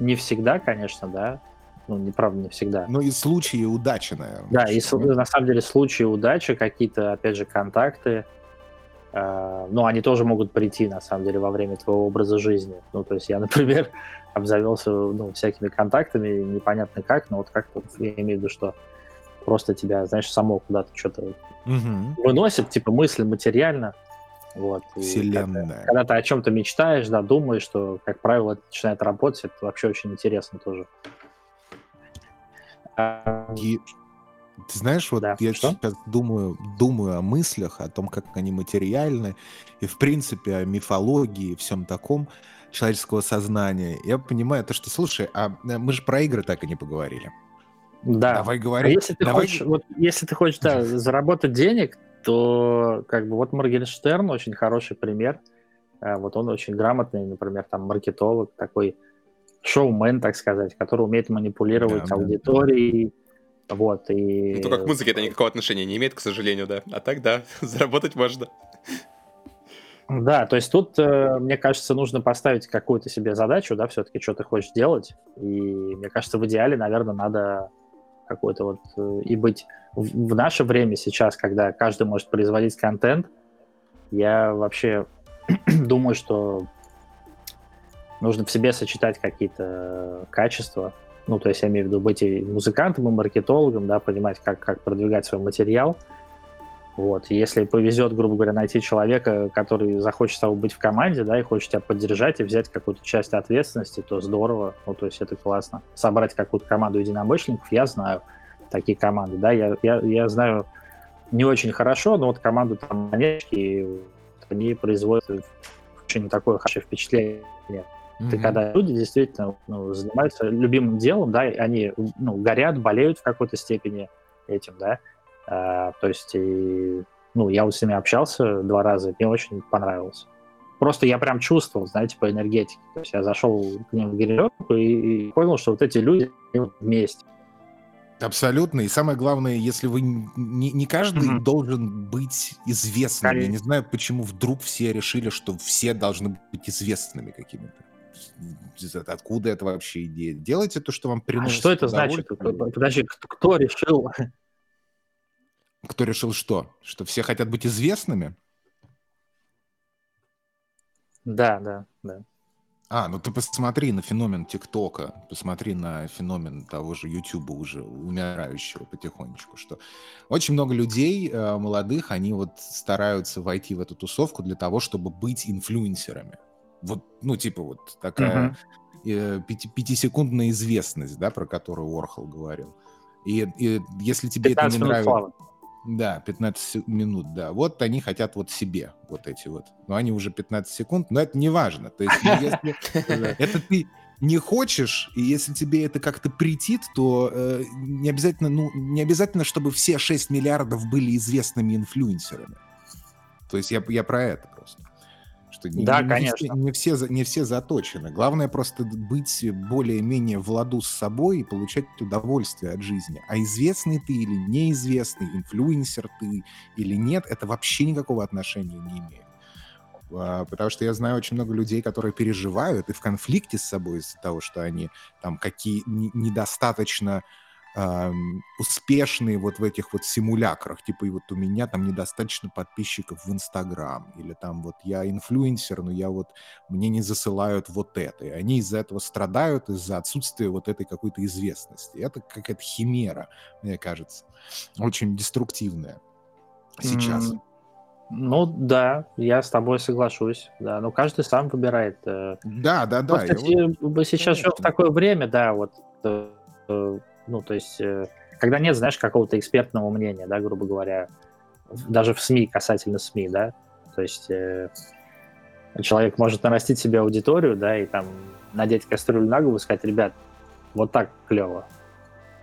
Не всегда, конечно, да. Ну, неправда, не всегда. Но и случаи удачи, наверное. Да, и на самом деле случаи удачи, какие-то, опять же, контакты, Uh, ну, они тоже могут прийти, на самом деле, во время твоего образа жизни. Ну, то есть я, <laughs> например, обзавелся ну, всякими контактами, непонятно как, но вот как-то я имею в виду, что просто тебя, знаешь, само куда-то что-то угу. выносит, типа мысль материально. Вот. Вселенная. Когда, когда ты о чем-то мечтаешь, да, думаешь, что, как правило, это начинает работать, это вообще очень интересно тоже. И ты знаешь, вот да. я что? сейчас думаю, думаю о мыслях, о том, как они материальны, и в принципе о мифологии и всем таком человеческого сознания. Я понимаю то, что, слушай, а э, мы же про игры так и не поговорили. Да. Давай говори. А если ты Давай... хочешь, вот, если ты хочешь да, заработать денег, то как бы вот Моргенштерн очень хороший пример. А, вот он очень грамотный, например, там маркетолог, такой шоумен, так сказать, который умеет манипулировать да, аудиторией. Да. Вот, и... Ну, только к музыке это никакого отношения не имеет, к сожалению, да. А так, да, <laughs> заработать можно. Да, то есть тут, э, мне кажется, нужно поставить какую-то себе задачу, да, все-таки, что ты хочешь делать. И мне кажется, в идеале, наверное, надо какой-то вот э, и быть в, наше время сейчас, когда каждый может производить контент, я вообще <clears throat> думаю, что нужно в себе сочетать какие-то качества. Ну, то есть я имею в виду быть и музыкантом, и маркетологом, да, понимать, как, как продвигать свой материал. Вот. Если повезет, грубо говоря, найти человека, который захочет с тобой быть в команде, да, и хочет тебя поддержать и взять какую-то часть ответственности, то здорово. Ну, то есть это классно. Собрать какую-то команду единомышленников, я знаю такие команды, да, я, я, я знаю не очень хорошо, но вот команду там Монетки, они производят очень такое хорошее впечатление. Mm-hmm. Это когда люди действительно ну, занимаются любимым делом, да, они ну, горят, болеют в какой-то степени этим, да, а, то есть, и, ну, я вот с ними общался два раза, мне очень понравилось. Просто я прям чувствовал, знаете, по энергетике. То есть я зашел к ним в грилевку и, и понял, что вот эти люди вместе. Абсолютно. И самое главное, если вы не, не каждый mm-hmm. должен быть известным. Конечно. Я не знаю, почему вдруг все решили, что все должны быть известными какими-то. Откуда это вообще идея? Делайте то, что вам приносит. А что это значит? Подожди, кто решил? Кто решил что? Что все хотят быть известными? Да, да, да. А, ну ты посмотри на феномен ТикТока, посмотри на феномен того же Ютуба уже умирающего потихонечку, что очень много людей э, молодых, они вот стараются войти в эту тусовку для того, чтобы быть инфлюенсерами. Вот, ну типа вот такая uh-huh. пяти, пятисекундная известность, да, про которую Уорхол говорил. И, и если тебе это не нравится... Славы. Да, 15 минут, да. Вот они хотят вот себе, вот эти вот. Но они уже 15 секунд, но это не важно. То есть, ну, если <laughs> это ты не хочешь, и если тебе это как-то притит, то э, не обязательно, ну, не обязательно, чтобы все 6 миллиардов были известными инфлюенсерами. То есть я, я про это просто что не, да, не, конечно. Не все, не, все, не все заточены. Главное просто быть более-менее в ладу с собой и получать удовольствие от жизни. А известный ты или неизвестный, инфлюенсер ты или нет, это вообще никакого отношения не имеет. А, потому что я знаю очень много людей, которые переживают и в конфликте с собой из-за того, что они там какие недостаточно успешные вот в этих вот симулякрах, типа и вот у меня там недостаточно подписчиков в Инстаграм, или там вот я инфлюенсер, но я вот, мне не засылают вот это, и они из-за этого страдают, из-за отсутствия вот этой какой-то известности. Это какая-то химера, мне кажется, очень деструктивная сейчас. Mm. Ну да, я с тобой соглашусь, да, но каждый сам выбирает. Э, да, да, да. Просто вот... сейчас живем в такое время, да, вот э, ну, то есть, э, когда нет, знаешь, какого-то экспертного мнения, да, грубо говоря, даже в СМИ, касательно СМИ, да, то есть э, человек может нарастить себе аудиторию, да, и там надеть кастрюлю на голову и сказать, ребят, вот так клево.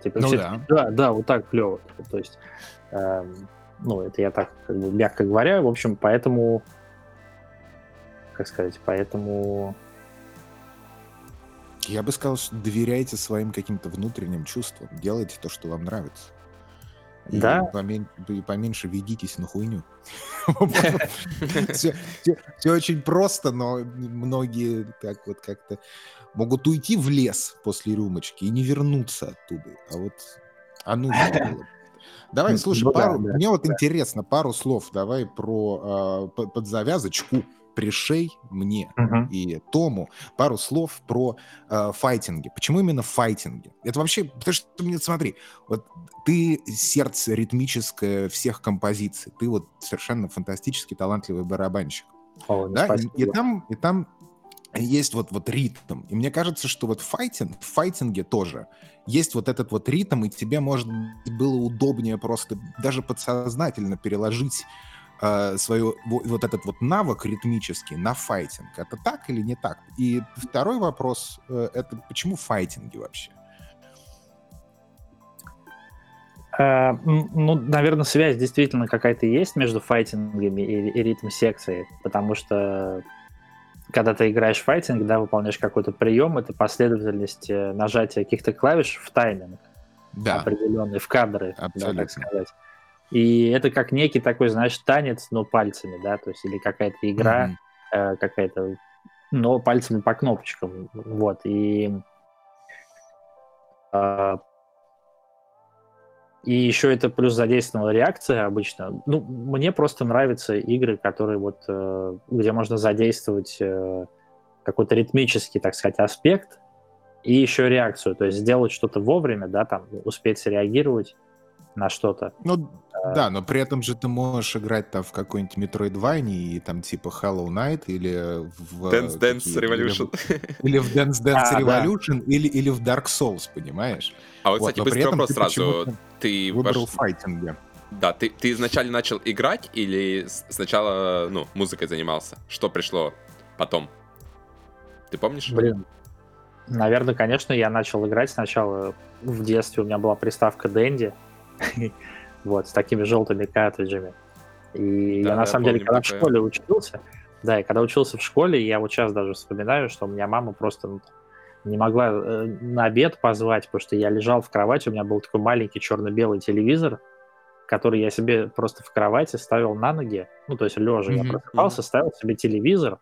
Типа, ну, все, да. да, да, вот так клево. То есть, э, ну, это я так, как бы, мягко говоря, в общем, поэтому, как сказать, поэтому я бы сказал, что доверяйте своим каким-то внутренним чувствам, делайте то, что вам нравится. И да. Помен... И поменьше ведитесь на хуйню. <laughs> <laughs> Все очень просто, но многие так вот как-то могут уйти в лес после рюмочки и не вернуться оттуда. А вот а нужно было. Давай, <laughs> слушай, ну пару, мне вот интересно, пару слов давай про а, под завязочку пришей мне uh-huh. и Тому пару слов про э, файтинги. Почему именно файтинги? Это вообще, потому что мне смотри, вот ты сердце ритмическое всех композиций, ты вот совершенно фантастически талантливый барабанщик. Oh, да? И, и там, и там есть вот, вот ритм. И мне кажется, что вот файтинг, в файтинге тоже есть вот этот вот ритм, и тебе, может быть, было удобнее просто даже подсознательно переложить э, свою, вот этот вот навык ритмический на файтинг. Это так или не так? И второй вопрос, э, это почему файтинги вообще? Uh, ну, наверное, связь действительно какая-то есть между файтингами и, и ритм-секцией, потому что когда ты играешь в файтинг, да, выполняешь какой-то прием, это последовательность э, нажатия каких-то клавиш в тайминг да. определенный, в кадры, Абсолютно. да, так сказать. И это как некий такой, знаешь, танец, но пальцами, да, то есть или какая-то игра, mm-hmm. э, какая-то, но пальцами по кнопочкам, вот. И э, И еще это плюс задействована реакция обычно. Ну, мне просто нравятся игры, которые вот, э, где можно задействовать э, какой-то ритмический, так сказать, аспект и еще реакцию, то есть сделать что-то вовремя, да, там, успеть среагировать на что-то. Ну, а... да, но при этом же ты можешь играть там в какой-нибудь Metroidvania и там типа Hollow Knight или в... Dance Dance Revolution. Или в, <laughs> или в Dance <laughs> Dance а, Revolution, да. или, или в Dark Souls, понимаешь? А вот, вот кстати, быстрый вопрос сразу. Ты выбрал ваш... файтинге. Да, ты, ты изначально начал играть или сначала, ну, музыкой занимался? Что пришло потом? Ты помнишь? Блин, наверное, конечно, я начал играть сначала в детстве. У меня была приставка Дэнди, <laughs> вот, с такими желтыми картриджами. И да, я, на самом деле, когда в школе учился, да, и когда учился в школе, я вот сейчас даже вспоминаю, что у меня мама просто ну, не могла э, на обед позвать, потому что я лежал в кровати, у меня был такой маленький черно-белый телевизор, который я себе просто в кровати ставил на ноги, ну, то есть лежа, mm-hmm. я просыпался, ставил себе телевизор,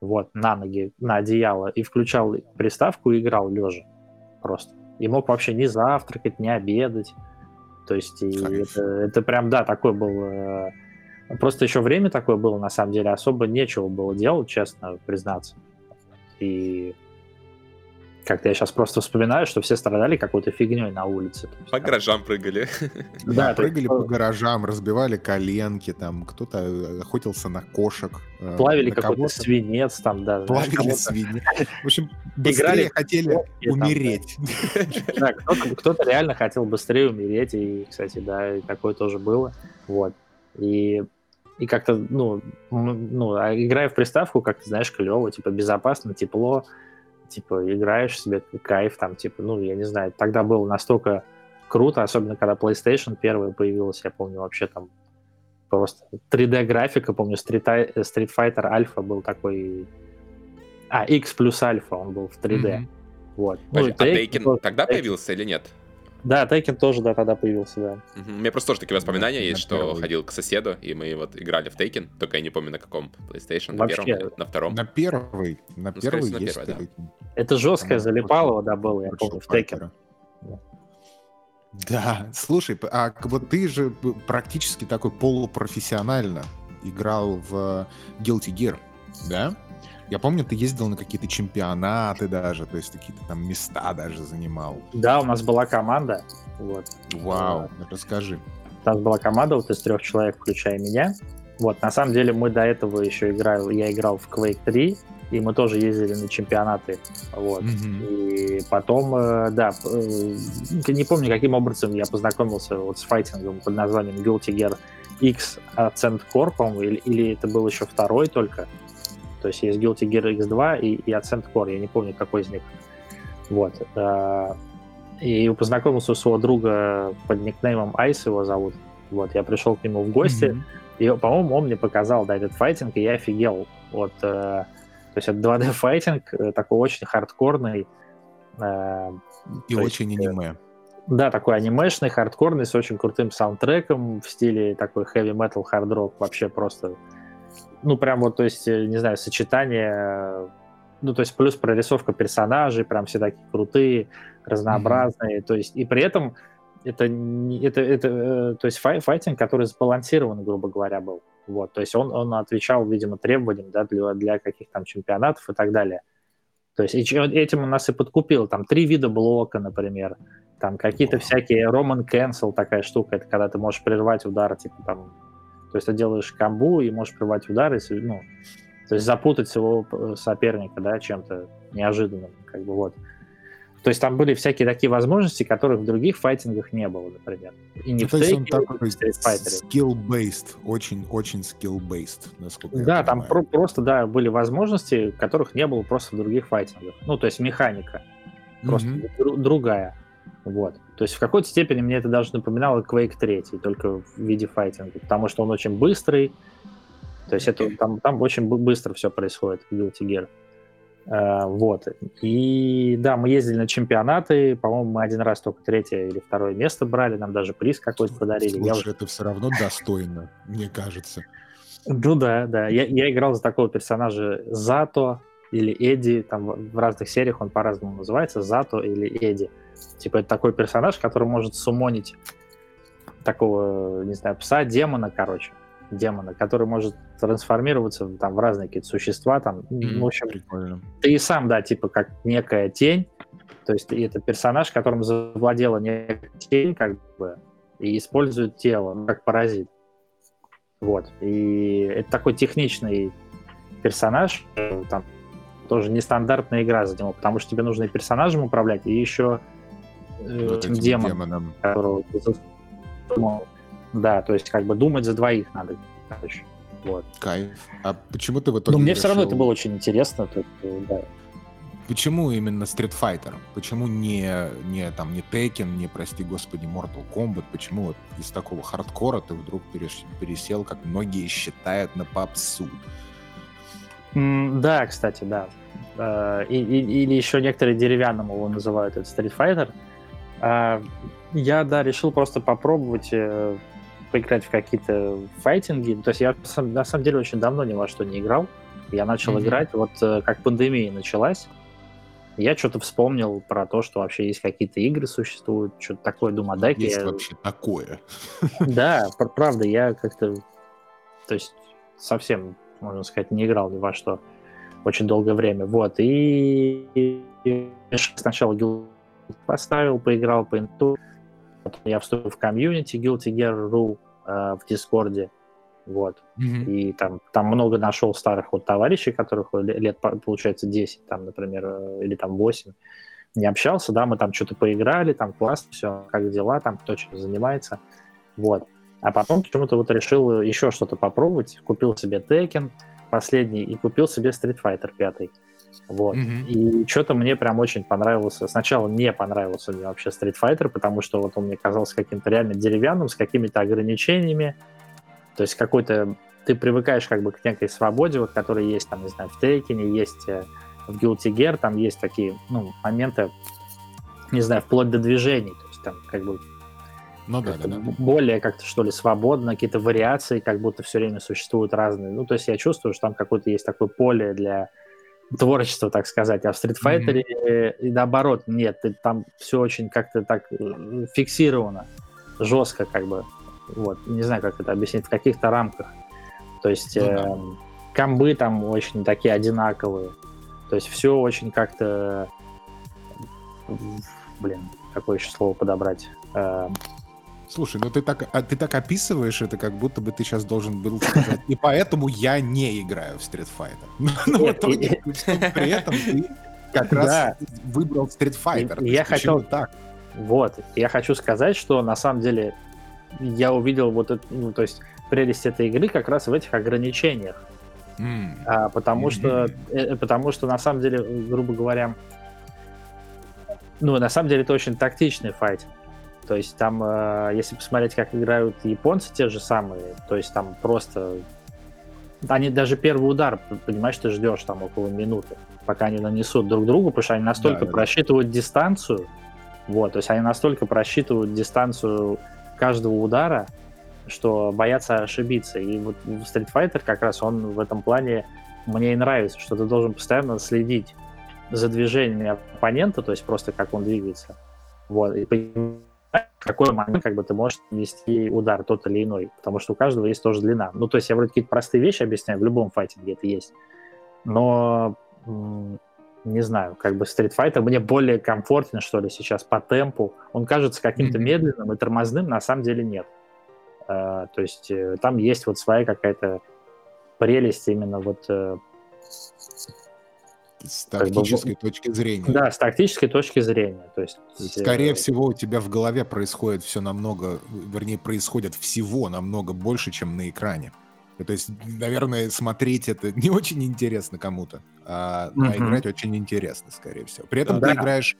вот, на ноги, на одеяло, и включал приставку и играл лежа просто. И мог вообще не завтракать, не обедать. То есть и это, это прям, да, такой был... Э, просто еще время такое было, на самом деле, особо нечего было делать, честно признаться. И как-то я сейчас просто вспоминаю, что все страдали какой-то фигней на улице. По гаражам прыгали. Да, да прыгали по гаражам, разбивали коленки, там кто-то охотился на кошек. Э, Плавили какой-то свинец там, да. Плавили свинец. В общем, <laughs> быстрее хотели умереть. <laughs> Да, кто-то реально хотел быстрее умереть, и, кстати, да, такое тоже было. Вот. И и как-то, ну, ну, а играя в приставку, как ты знаешь, клево, типа безопасно, тепло, типа, играешь себе, кайф там, типа, ну, я не знаю, тогда было настолько круто, особенно когда PlayStation первая появилась, я помню, вообще там просто 3D-графика, помню, Street, Street Fighter Alpha был такой... А, X плюс Alpha он был в 3D. Mm-hmm. Вот. Ну, а Taken тогда появился или нет? Да, Tekken тоже, да, тогда появился, да. Угу. У меня просто тоже такие воспоминания да, есть, что первый. ходил к соседу, и мы вот играли в Tekken, только я не помню на каком PlayStation, на Вообще, первом, на втором. На первый, на ну, первый есть на первый, да. Это жесткое залипалово, да, было, я помню, в Tekken. Да, слушай, а вот ты же практически такой полупрофессионально играл в Guilty Gear, да? Я помню, ты ездил на какие-то чемпионаты даже, то есть какие-то там места даже занимал. Да, у нас была команда. Вот. Вау, расскажи. У нас была команда вот из трех человек, включая меня. Вот, на самом деле мы до этого еще играли, я играл в Quake 3, и мы тоже ездили на чемпионаты, вот. Mm-hmm. И потом, э, да, э, не помню, каким образом я познакомился вот с файтингом под названием Guilty Gear X Ascent Core, по-моему, или, или это был еще второй только. То есть есть Guilty Gear X2 и, и Ascent Core, я не помню, какой из них. Вот. Э, и познакомился у своего друга под никнеймом Айс его зовут. Вот, я пришел к нему в гости, mm-hmm. и, по-моему, он мне показал, да, этот файтинг, и я офигел. Вот, э, то есть это 2D файтинг, э, такой очень хардкорный. Э, и очень есть, аниме. Да, такой анимешный, хардкорный, с очень крутым саундтреком в стиле такой heavy metal, hard rock, вообще просто ну, прям вот, то есть, э, не знаю, сочетание, ну, то есть, плюс прорисовка персонажей, прям все такие крутые, разнообразные, mm-hmm. то есть, и при этом это, это, это э, то есть, фай, файтинг, который сбалансирован, грубо говоря, был, вот, то есть, он, он отвечал, видимо, требованиям, да, для, для каких-то там чемпионатов и так далее. То есть этим у нас и подкупил. Там три вида блока, например. Там какие-то всякие Roman Cancel, такая штука. Это когда ты можешь прервать удар, типа там то есть ты делаешь камбу и можешь прервать удары, ну, то есть запутать своего э, соперника, да, чем-то неожиданным, как бы вот. То есть там были всякие такие возможности, которых в других файтингах не было, например. И не ну, в то он такой skill-based, очень-очень skill-based, насколько Да, я там про- просто, да, были возможности, которых не было просто в других файтингах. Ну, то есть механика просто mm-hmm. дру- другая. Вот. То есть в какой-то степени мне это даже напоминало Quake 3, только в виде файтинга, потому что он очень быстрый, то есть это, там, там очень быстро все происходит в Guilty Gear. Uh, вот. И да, мы ездили на чемпионаты, по-моему, мы один раз только третье или второе место брали, нам даже приз какой-то подарили. Слушай, я уже... это все равно достойно, мне кажется. Ну да, да. Я, я играл за такого персонажа Зато или Эдди, там в разных сериях он по-разному называется, Зато или Эдди. Типа это такой персонаж, который может сумонить такого, не знаю, пса, демона, короче, демона, который может трансформироваться там, в разные какие-то существа, там, mm-hmm, в общем, прикольно. ты и сам, да, типа как некая тень, то есть это персонаж, которым завладела некая тень, как бы, и использует тело, ну, как паразит. Вот. И это такой техничный персонаж, там тоже нестандартная игра за него, потому что тебе нужно и персонажем управлять, и еще э, вот этим демон, демоном. которого да, то есть как бы думать за двоих надо. Короче. Вот. Кайф. А почему ты в итоге Ну, мне решил... все равно это было очень интересно. Тут, э, да. Почему именно Street Fighter? Почему не, не, там, не Tekken, не, прости господи, Mortal Kombat? Почему вот из такого хардкора ты вдруг пересел, как многие считают, на попсу? Mm, да, кстати, да. Uh, и, и, или еще некоторые деревянным его называют, это Street Fighter. Uh, я, да, решил просто попробовать uh, поиграть в какие-то файтинги. То есть я на самом деле очень давно ни во что не играл. Я начал mm-hmm. играть, вот э, как пандемия началась, я что-то вспомнил про то, что вообще есть какие-то игры существуют, что-то такое, думаю, дай Есть я... вообще такое. <laughs> Да, правда, я как-то, то есть совсем, можно сказать, не играл ни во что очень долгое время. Вот, и сначала Guild поставил, поиграл по инту, потом я вступил в комьюнити Guilty Gear.ru э, в Дискорде, вот. Mm-hmm. И там, там много нашел старых вот товарищей, которых лет, получается, 10, там, например, э, или там 8. Не общался, да, мы там что-то поиграли, там классно, все, как дела, там кто чем занимается. Вот. А потом почему-то вот решил еще что-то попробовать. Купил себе Tekken последний и купил себе Street Fighter 5. Вот. Mm-hmm. И что-то мне прям очень понравился. Сначала не понравился мне вообще Street Fighter, потому что вот он мне казался каким-то реально деревянным, с какими-то ограничениями. То есть какой-то ты привыкаешь как бы к некой свободе, вот, которая есть там, не знаю, в Тейкине, есть э, в Guilty Gear, там есть такие, ну, моменты, не знаю, вплоть до движений, то есть там как бы ну, да, да, да. более как-то, что ли, свободно, какие-то вариации, как будто все время существуют разные. Ну, то есть я чувствую, что там какое-то есть такое поле для творчества, так сказать. А в Street Fighter mm-hmm. и наоборот, нет, там все очень как-то так э, фиксировано, жестко как бы. Вот, не знаю, как это объяснить, в каких-то рамках. То есть да. э, комбы там очень такие одинаковые. То есть все очень как-то... Блин, какое еще слово подобрать? Э, Слушай, ну ты так, а, ты так описываешь это, как будто бы ты сейчас должен был сказать, и поэтому я не играю в Street Fighter. <laughs> Но в итоге при этом ты как раз выбрал Street Fighter. Я хотел так. Вот, я хочу сказать, что на самом деле я увидел вот это, ну, то есть прелесть этой игры как раз в этих ограничениях. Mm. А, потому mm-hmm. что, э, потому что на самом деле, грубо говоря, ну, на самом деле это очень тактичный файт. То есть там, э, если посмотреть, как играют японцы те же самые, то есть там просто... Они даже первый удар, понимаешь, ты ждешь там около минуты, пока они нанесут друг другу, потому что они настолько да, просчитывают да. дистанцию, вот, то есть они настолько просчитывают дистанцию каждого удара, что боятся ошибиться. И вот Street Fighter как раз он в этом плане мне и нравится, что ты должен постоянно следить за движениями оппонента, то есть просто как он двигается. Вот, и в какой момент как бы ты можешь нести удар тот или иной, потому что у каждого есть тоже длина. Ну, то есть я вроде какие-то простые вещи объясняю, в любом файтинге это есть. Но не знаю, как бы Street Fighter мне более комфортен, что ли, сейчас по темпу. Он кажется каким-то mm-hmm. медленным и тормозным, на самом деле нет. Uh, то есть uh, там есть вот своя какая-то прелесть именно вот... Uh, с тактической как бы, точки зрения. Да, с тактической точки зрения. То есть, есть, скорее всего, у тебя в голове происходит все намного, вернее, происходит всего намного больше, чем на экране. То есть, наверное, смотреть это не очень интересно кому-то, а, mm-hmm. а играть очень интересно, скорее всего. При этом да. ты играешь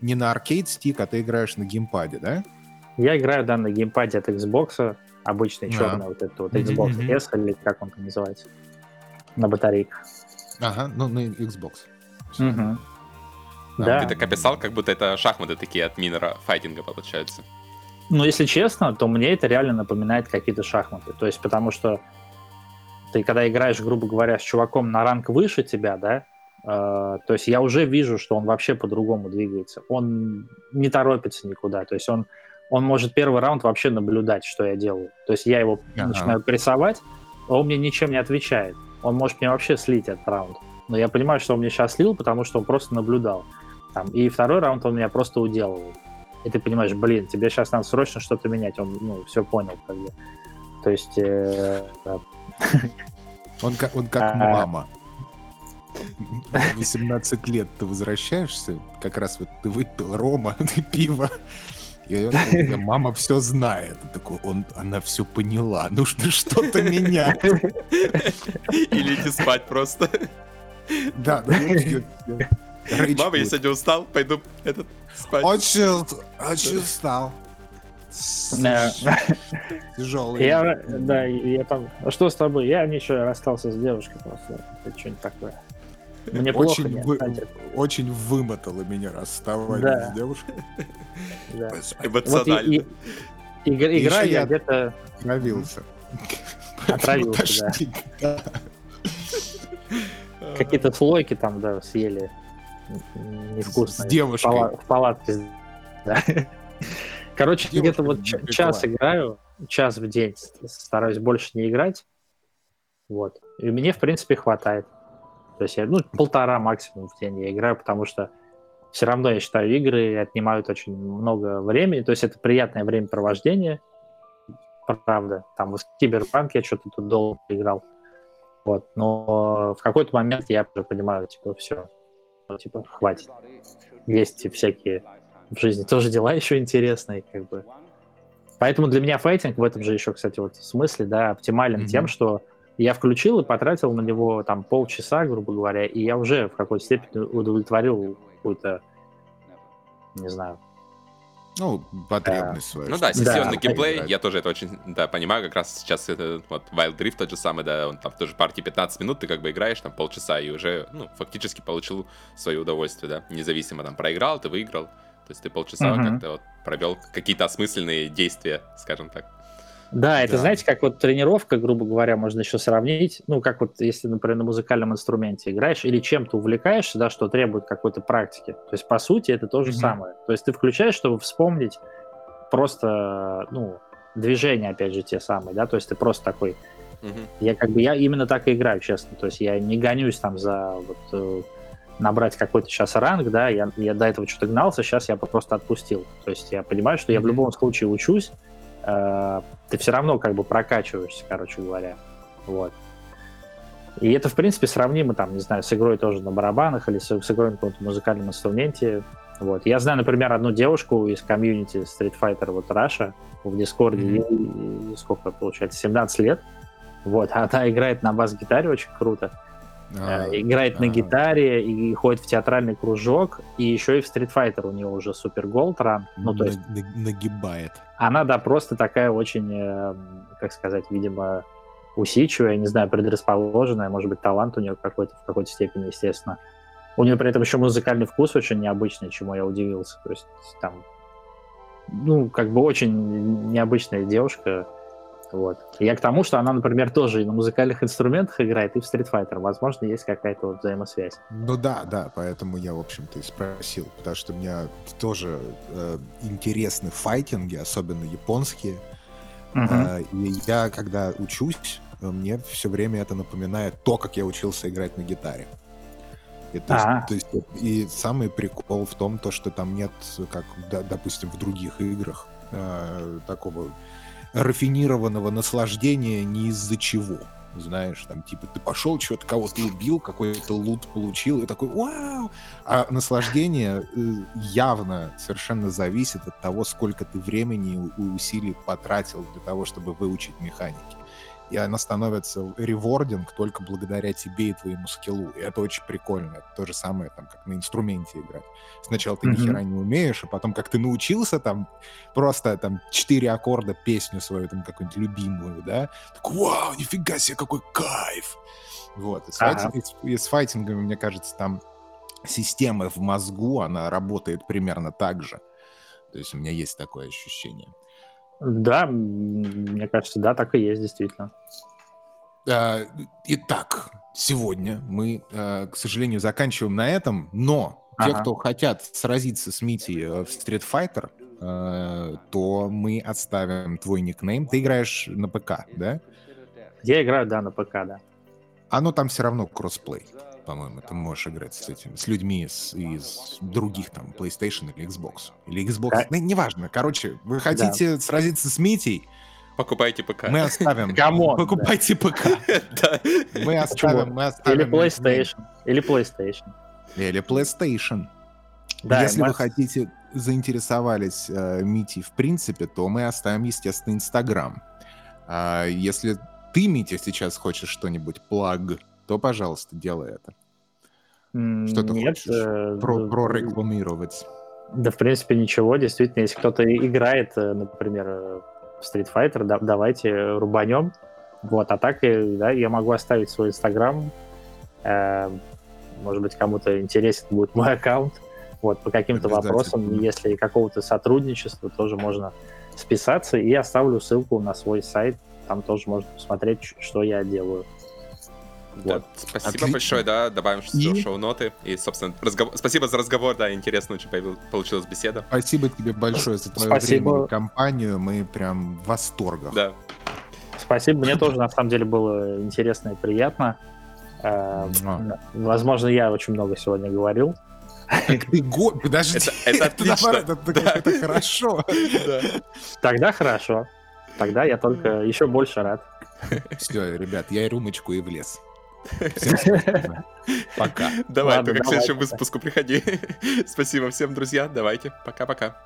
не на аркейд стик, а ты играешь на геймпаде, да? Я играю, да, на геймпаде от Xbox, обычный а. черный вот этот вот Xbox mm-hmm. S, или как он там называется, на батарейках. Ага, ну на Xbox. Угу. Да. Ты так описал, как будто это шахматы такие от минера файтинга получаются. Ну, если честно, то мне это реально напоминает какие-то шахматы. То есть, потому что ты когда играешь, грубо говоря, с чуваком на ранг выше тебя, да, э, то есть я уже вижу, что он вообще по-другому двигается. Он не торопится никуда, то есть он он может первый раунд вообще наблюдать, что я делаю. То есть я его ага. начинаю прессовать, а он мне ничем не отвечает. Он может мне вообще слить этот раунд. Но я понимаю, что он мне сейчас слил, потому что он просто наблюдал. Там. И второй раунд он меня просто уделывает. И ты понимаешь, блин, тебе сейчас надо срочно что-то менять. Он, ну, все понял, как бы. То есть... Э, <laughs> он как, он как а, мама. 18 лет ты возвращаешься, как раз вот ты выпил рома, <laughs> ты пиво, и он, мама все знает. Такой, он, она все поняла, нужно что-то менять. Или идти спать просто. Да, да. Мама, я сегодня устал, пойду этот спать. Очень, очень устал. Тяжелый. Я, да, я там... А что с тобой? Я ничего, расстался с девушкой просто. Это что-нибудь такое. Мне очень, плохо, вы, очень вымотало меня расставание да. с девушкой. Да. Эмоционально. Вот и, и, и, игра я где-то... Отравился. Отравился, да. Какие-то слойки там, да, съели. Невкусно. С девушкой. В палатке. Да. Короче, где-то вот час играю, час в день. Стараюсь больше не играть. Вот. И мне, в принципе, хватает. То есть я, ну, полтора максимум в день я играю, потому что все равно, я считаю, игры отнимают очень много времени. То есть это приятное времяпровождение, правда. Там в Киберпанк я что-то тут долго играл. Вот. Но в какой-то момент я уже понимаю, типа, все, ну, типа, хватит. Есть всякие в жизни тоже дела еще интересные, как бы. Поэтому для меня файтинг в этом же еще, кстати, вот смысле, да, оптимален mm-hmm. тем, что я включил и потратил на него там полчаса, грубо говоря, и я уже в какой-то степени удовлетворил какую-то, не знаю, ну, потребность свою. Ну да, сессионный да, геймплей, да. я тоже это очень, да, понимаю, как раз сейчас это, вот, Wild Rift тот же самый, да, он там тоже партии 15 минут, ты как бы играешь там полчаса и уже, ну, фактически получил свое удовольствие, да, независимо там проиграл, ты выиграл, то есть ты полчаса mm-hmm. как-то вот провел какие-то осмысленные действия, скажем так. Да, это, да. знаете, как вот тренировка, грубо говоря, можно еще сравнить. Ну, как вот если, например, на музыкальном инструменте играешь или чем-то увлекаешься, да, что требует какой-то практики. То есть, по сути, это то же mm-hmm. самое. То есть ты включаешь, чтобы вспомнить просто, ну, движения, опять же, те самые, да, то есть ты просто такой... Mm-hmm. Я как бы, я именно так и играю, честно. То есть я не гонюсь там за вот э, набрать какой-то сейчас ранг, да, я, я до этого что-то гнался, сейчас я просто отпустил. То есть я понимаю, что я в любом случае учусь, э, ты все равно как бы прокачиваешься, короче говоря. Вот. И это, в принципе, сравнимо, там, не знаю, с игрой тоже на барабанах или с, с игрой на каком-то музыкальном инструменте. Вот. Я знаю, например, одну девушку из комьюнити Street Fighter вот Russia в Дискорде, mm-hmm. ей, сколько получается, 17 лет. Вот, она играет на бас-гитаре очень круто. А, э, играет а, на гитаре и ходит в театральный кружок, и еще и в Street Fighter у нее уже супер gold rank. Ну, то есть... Нагибает. Она, да, просто такая очень, э, как сказать, видимо, усидчивая, не знаю, предрасположенная, может быть, талант у нее какой-то в какой-то степени, естественно. У нее при этом еще музыкальный вкус очень необычный, чему я удивился. То есть там, ну, как бы очень необычная девушка, вот. Я к тому, что она, например, тоже и на музыкальных инструментах играет, и в Street Fighter. Возможно, есть какая-то вот взаимосвязь. Ну да, да, поэтому я, в общем-то, и спросил, потому что мне тоже э, интересны файтинги, особенно японские. Uh-huh. Э, и я, когда учусь, мне все время это напоминает то, как я учился играть на гитаре. И, то, есть, а. то есть, и самый прикол в том, то, что там нет, как, да, допустим, в других играх, э, такого рафинированного наслаждения ни из-за чего. Знаешь, там, типа, ты пошел, что-то кого-то убил, какой-то лут получил, и такой, вау! А наслаждение э, явно совершенно зависит от того, сколько ты времени и усилий потратил для того, чтобы выучить механики и она становится ревординг только благодаря тебе и твоему скиллу. И это очень прикольно. Это то же самое, там, как на инструменте играть. Сначала ты mm-hmm. ни хера не умеешь, а потом, как ты научился там просто там четыре аккорда песню свою там какую-нибудь любимую, да, так вау, нифига себе, какой кайф! Вот. И с, ага. файтинг, и, и с файтингами, мне кажется, там система в мозгу, она работает примерно так же. То есть у меня есть такое ощущение. Да, мне кажется, да, так и есть, действительно. А, итак, сегодня мы, а, к сожалению, заканчиваем на этом, но ага. те, кто хотят сразиться с Мити э, в Street Fighter, э, то мы оставим твой никнейм. Ты играешь на ПК, да? Я играю, да, на ПК, да. Оно там все равно кроссплей, по-моему. Ты можешь играть с этим, с людьми из, из других там PlayStation или Xbox. Или Xbox. Да. Ну, неважно. Короче, вы хотите да. сразиться с Митей? Покупайте ПК. Мы оставим. <laughs> Come on, Покупайте <laughs> да. ПК. Мы оставим, мы оставим. Или PlayStation. Или PlayStation. Или PlayStation. Да, Если вы хотите, заинтересовались э, Мити в принципе, то мы оставим, естественно, Инстаграм. А если ты, Митя, сейчас хочешь что-нибудь плаг, то, пожалуйста, делай это. Что ты Нет, хочешь э, про, прорекламировать? Да, в принципе, ничего. Действительно, если кто-то играет, э, например, э, в Street Fighter, да, давайте рубанем. Вот, а так, да, я могу оставить свой Инстаграм. Э, может быть, кому-то интересен будет <laughs> мой аккаунт. Вот, по каким-то вопросам, если какого-то сотрудничества, тоже можно списаться, и оставлю ссылку на свой сайт, там тоже можно посмотреть, что я делаю. Вот. спасибо Отлично. большое, да, добавим и... шоу-ноты. И, собственно, разговор... спасибо за разговор, да, интересно очень появил... получилась беседа. Спасибо тебе большое за твою спасибо. время и компанию, мы прям в восторгах. Да. Спасибо, мне тоже, на самом деле, было интересно и приятно. Э, возможно, я очень много сегодня говорил. ты го... Подожди. Это, это отлично. Это, это, да. это хорошо. Да. Тогда хорошо. Тогда я только еще больше рад. Все, ребят, я и рюмочку и в лес. <laughs> Пока. Давай, Ладно, только к следующему выпуску приходи. <laughs> Спасибо всем, друзья. Давайте. Пока-пока.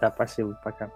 Да, спасибо. Пока.